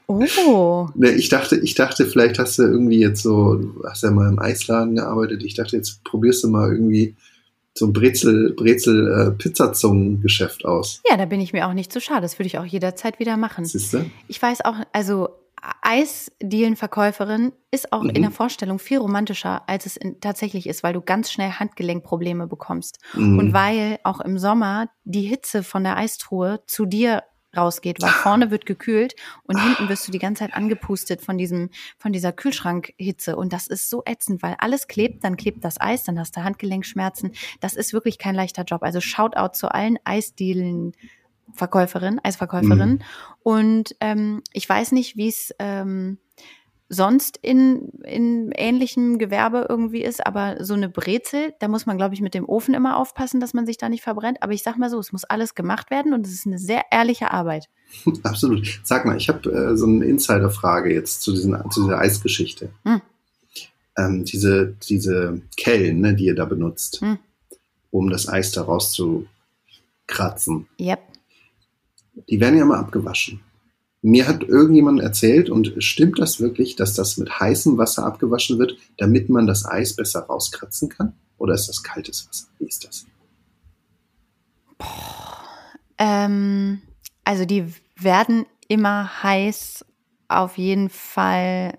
Oh. ne, ich dachte, ich dachte, vielleicht hast du irgendwie jetzt so, du hast ja mal im Eisladen gearbeitet, ich dachte, jetzt probierst du mal irgendwie so ein Brezel, Brezel äh, Pizzazungen-Geschäft aus. Ja, da bin ich mir auch nicht zu schade. Das würde ich auch jederzeit wieder machen. Siehst du? Ich weiß auch, also Eisdielenverkäuferin ist auch Mhm. in der Vorstellung viel romantischer, als es in, tatsächlich ist, weil du ganz schnell Handgelenkprobleme bekommst. Mhm. Und weil auch im Sommer die Hitze von der Eistruhe zu dir rausgeht, weil vorne wird gekühlt und hinten wirst du die ganze Zeit angepustet von diesem, von dieser Kühlschrankhitze. Und das ist so ätzend, weil alles klebt, dann klebt das Eis, dann hast du Handgelenkschmerzen. Das ist wirklich kein leichter Job. Also Shoutout zu allen Eisdielen. Verkäuferin, Eisverkäuferin. Und ähm, ich weiß nicht, wie es ähm, sonst in, in ähnlichem Gewerbe irgendwie ist, aber so eine Brezel, da muss man, glaube ich, mit dem Ofen immer aufpassen, dass man sich da nicht verbrennt. Aber ich sag mal so, es muss alles gemacht werden und es ist eine sehr ehrliche Arbeit. Absolut. Sag mal, ich habe äh, so eine Insider-Frage jetzt zu, diesen, zu dieser Eisgeschichte. Hm. Ähm, diese, diese Kellen, ne, die ihr da benutzt, Hm. um das Eis da rauszukratzen, Yep. Die werden ja mal abgewaschen. Mir hat irgendjemand erzählt, und stimmt das wirklich, dass das mit heißem Wasser abgewaschen wird, damit man das Eis besser rauskratzen kann? Oder ist das kaltes Wasser? Wie ist das? Ähm, also die werden immer heiß auf jeden Fall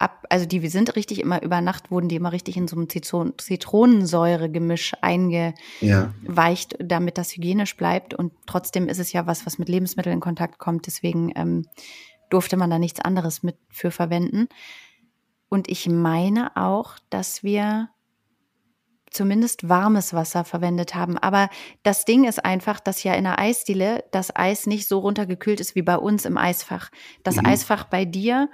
ab, also die sind richtig immer über Nacht wurden die immer richtig in so einem Zitron Zitronensäure-Gemisch eingeweicht, Ja, damit das hygienisch bleibt. Und trotzdem ist es ja was, was mit Lebensmitteln in Kontakt kommt. Deswegen ähm, durfte man da nichts anderes mit für verwenden. Und ich meine auch, dass wir zumindest warmes Wasser verwendet haben. Aber das Ding ist einfach, dass ja in der Eisdiele das Eis nicht so runtergekühlt ist wie bei uns im Eisfach. Das Mhm. Eisfach bei dir,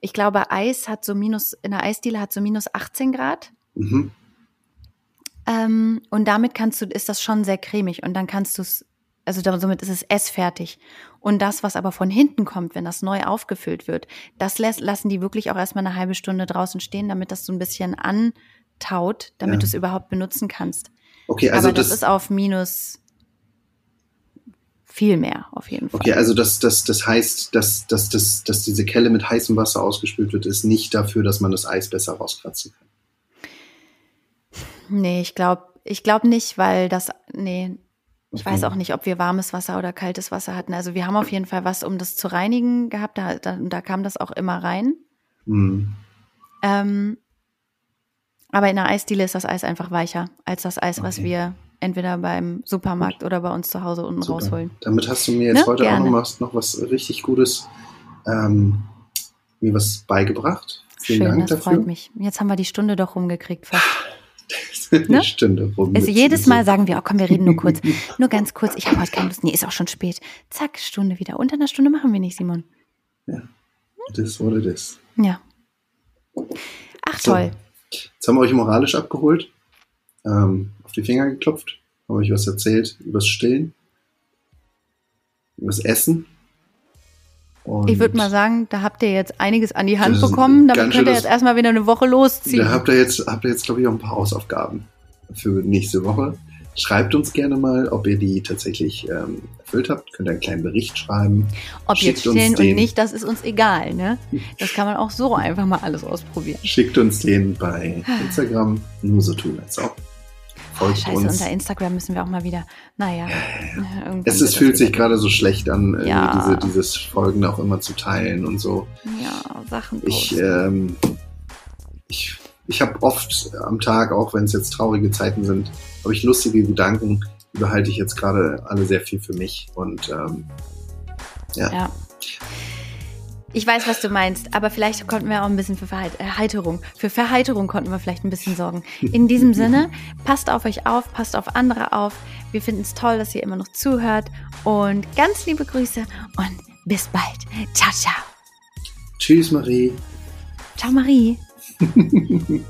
ich glaube, Eis hat so minus, in der Eisdiele hat so minus 18 Grad. mhm. Ähm, und damit kannst du, ist das schon sehr cremig und dann kannst du es, also somit ist es essfertig. Und das, was aber von hinten kommt, wenn das neu aufgefüllt wird, das lässt, lassen die wirklich auch erstmal eine halbe Stunde draußen stehen, damit das so ein bisschen antaut, damit Ja. du es überhaupt benutzen kannst. Okay, also aber das, das, ist auf minus viel mehr, auf jeden Fall. Okay, also das, das, das heißt, dass, dass, dass, dass diese Kelle mit heißem Wasser ausgespült wird, ist nicht dafür, dass man das Eis besser rauskratzen kann. Nee, ich glaube, ich glaube nicht, weil das, nee, ich Okay. weiß auch nicht, ob wir warmes Wasser oder kaltes Wasser hatten. Also wir haben auf jeden Fall was, um das zu reinigen gehabt. Da, da, da kam das auch immer rein. Hm. Ähm, aber in der Eisdiele ist das Eis einfach weicher als das Eis, was Okay. wir entweder beim Supermarkt oder bei uns zu Hause unten Super. rausholen. Damit hast du mir jetzt Ne? heute auch Gerne. noch was, noch was richtig Gutes, ähm, mir was beigebracht. Vielen Schön, Dank das dafür. freut mich. Jetzt haben wir die Stunde doch rumgekriegt fast. Eine Ne? Stunde rum. Also jedes Mal sagen wir, oh komm, wir reden nur kurz. Nur ganz kurz. Ich habe heute keine Lust. Nee, ist auch schon spät. Zack, Stunde wieder. Unter einer Stunde machen wir nicht, Simon. Das wurde das. Ja. Ach So. toll. Jetzt haben wir euch moralisch abgeholt, ähm, auf die Finger geklopft, haben euch was erzählt übers Stillen, übers Essen. Und Ich würde mal sagen, da habt ihr jetzt einiges an die Hand Das bekommen. Damit könnt ihr jetzt erstmal wieder eine Woche losziehen. Da habt ihr jetzt, habt ihr jetzt, glaube ich, auch ein paar Hausaufgaben für nächste Woche. Schreibt uns gerne mal, ob ihr die tatsächlich ähm, erfüllt habt. Könnt ihr einen kleinen Bericht schreiben. Ob schickt jetzt stillen und nicht, das ist uns egal. Ne? Das kann man auch so einfach mal alles ausprobieren. Schickt uns den bei Instagram. Nur so tun als auch. Folgt Scheiße, uns. unter Instagram müssen wir auch mal wieder. Naja. irgendwann Es wird ist, fühlt sich wieder- gerade so schlecht an, Ja. diese, dieses Folgen auch immer zu teilen und so. Ja, Sachen. Ich, ähm, ich, ich habe oft am Tag, auch wenn es jetzt traurige Zeiten sind, habe ich lustige Gedanken. Die behalte ich jetzt gerade alle sehr viel für mich. Und ähm, ja. Ja. Ich weiß, was du meinst, aber vielleicht konnten wir auch ein bisschen für Verheiterung, für Verheiterung konnten wir vielleicht ein bisschen sorgen. In diesem Sinne, passt auf euch auf, passt auf andere auf. Wir finden es toll, dass ihr immer noch zuhört und ganz liebe Grüße und bis bald. Ciao, ciao. Tschüss, Marie. Ciao, Marie.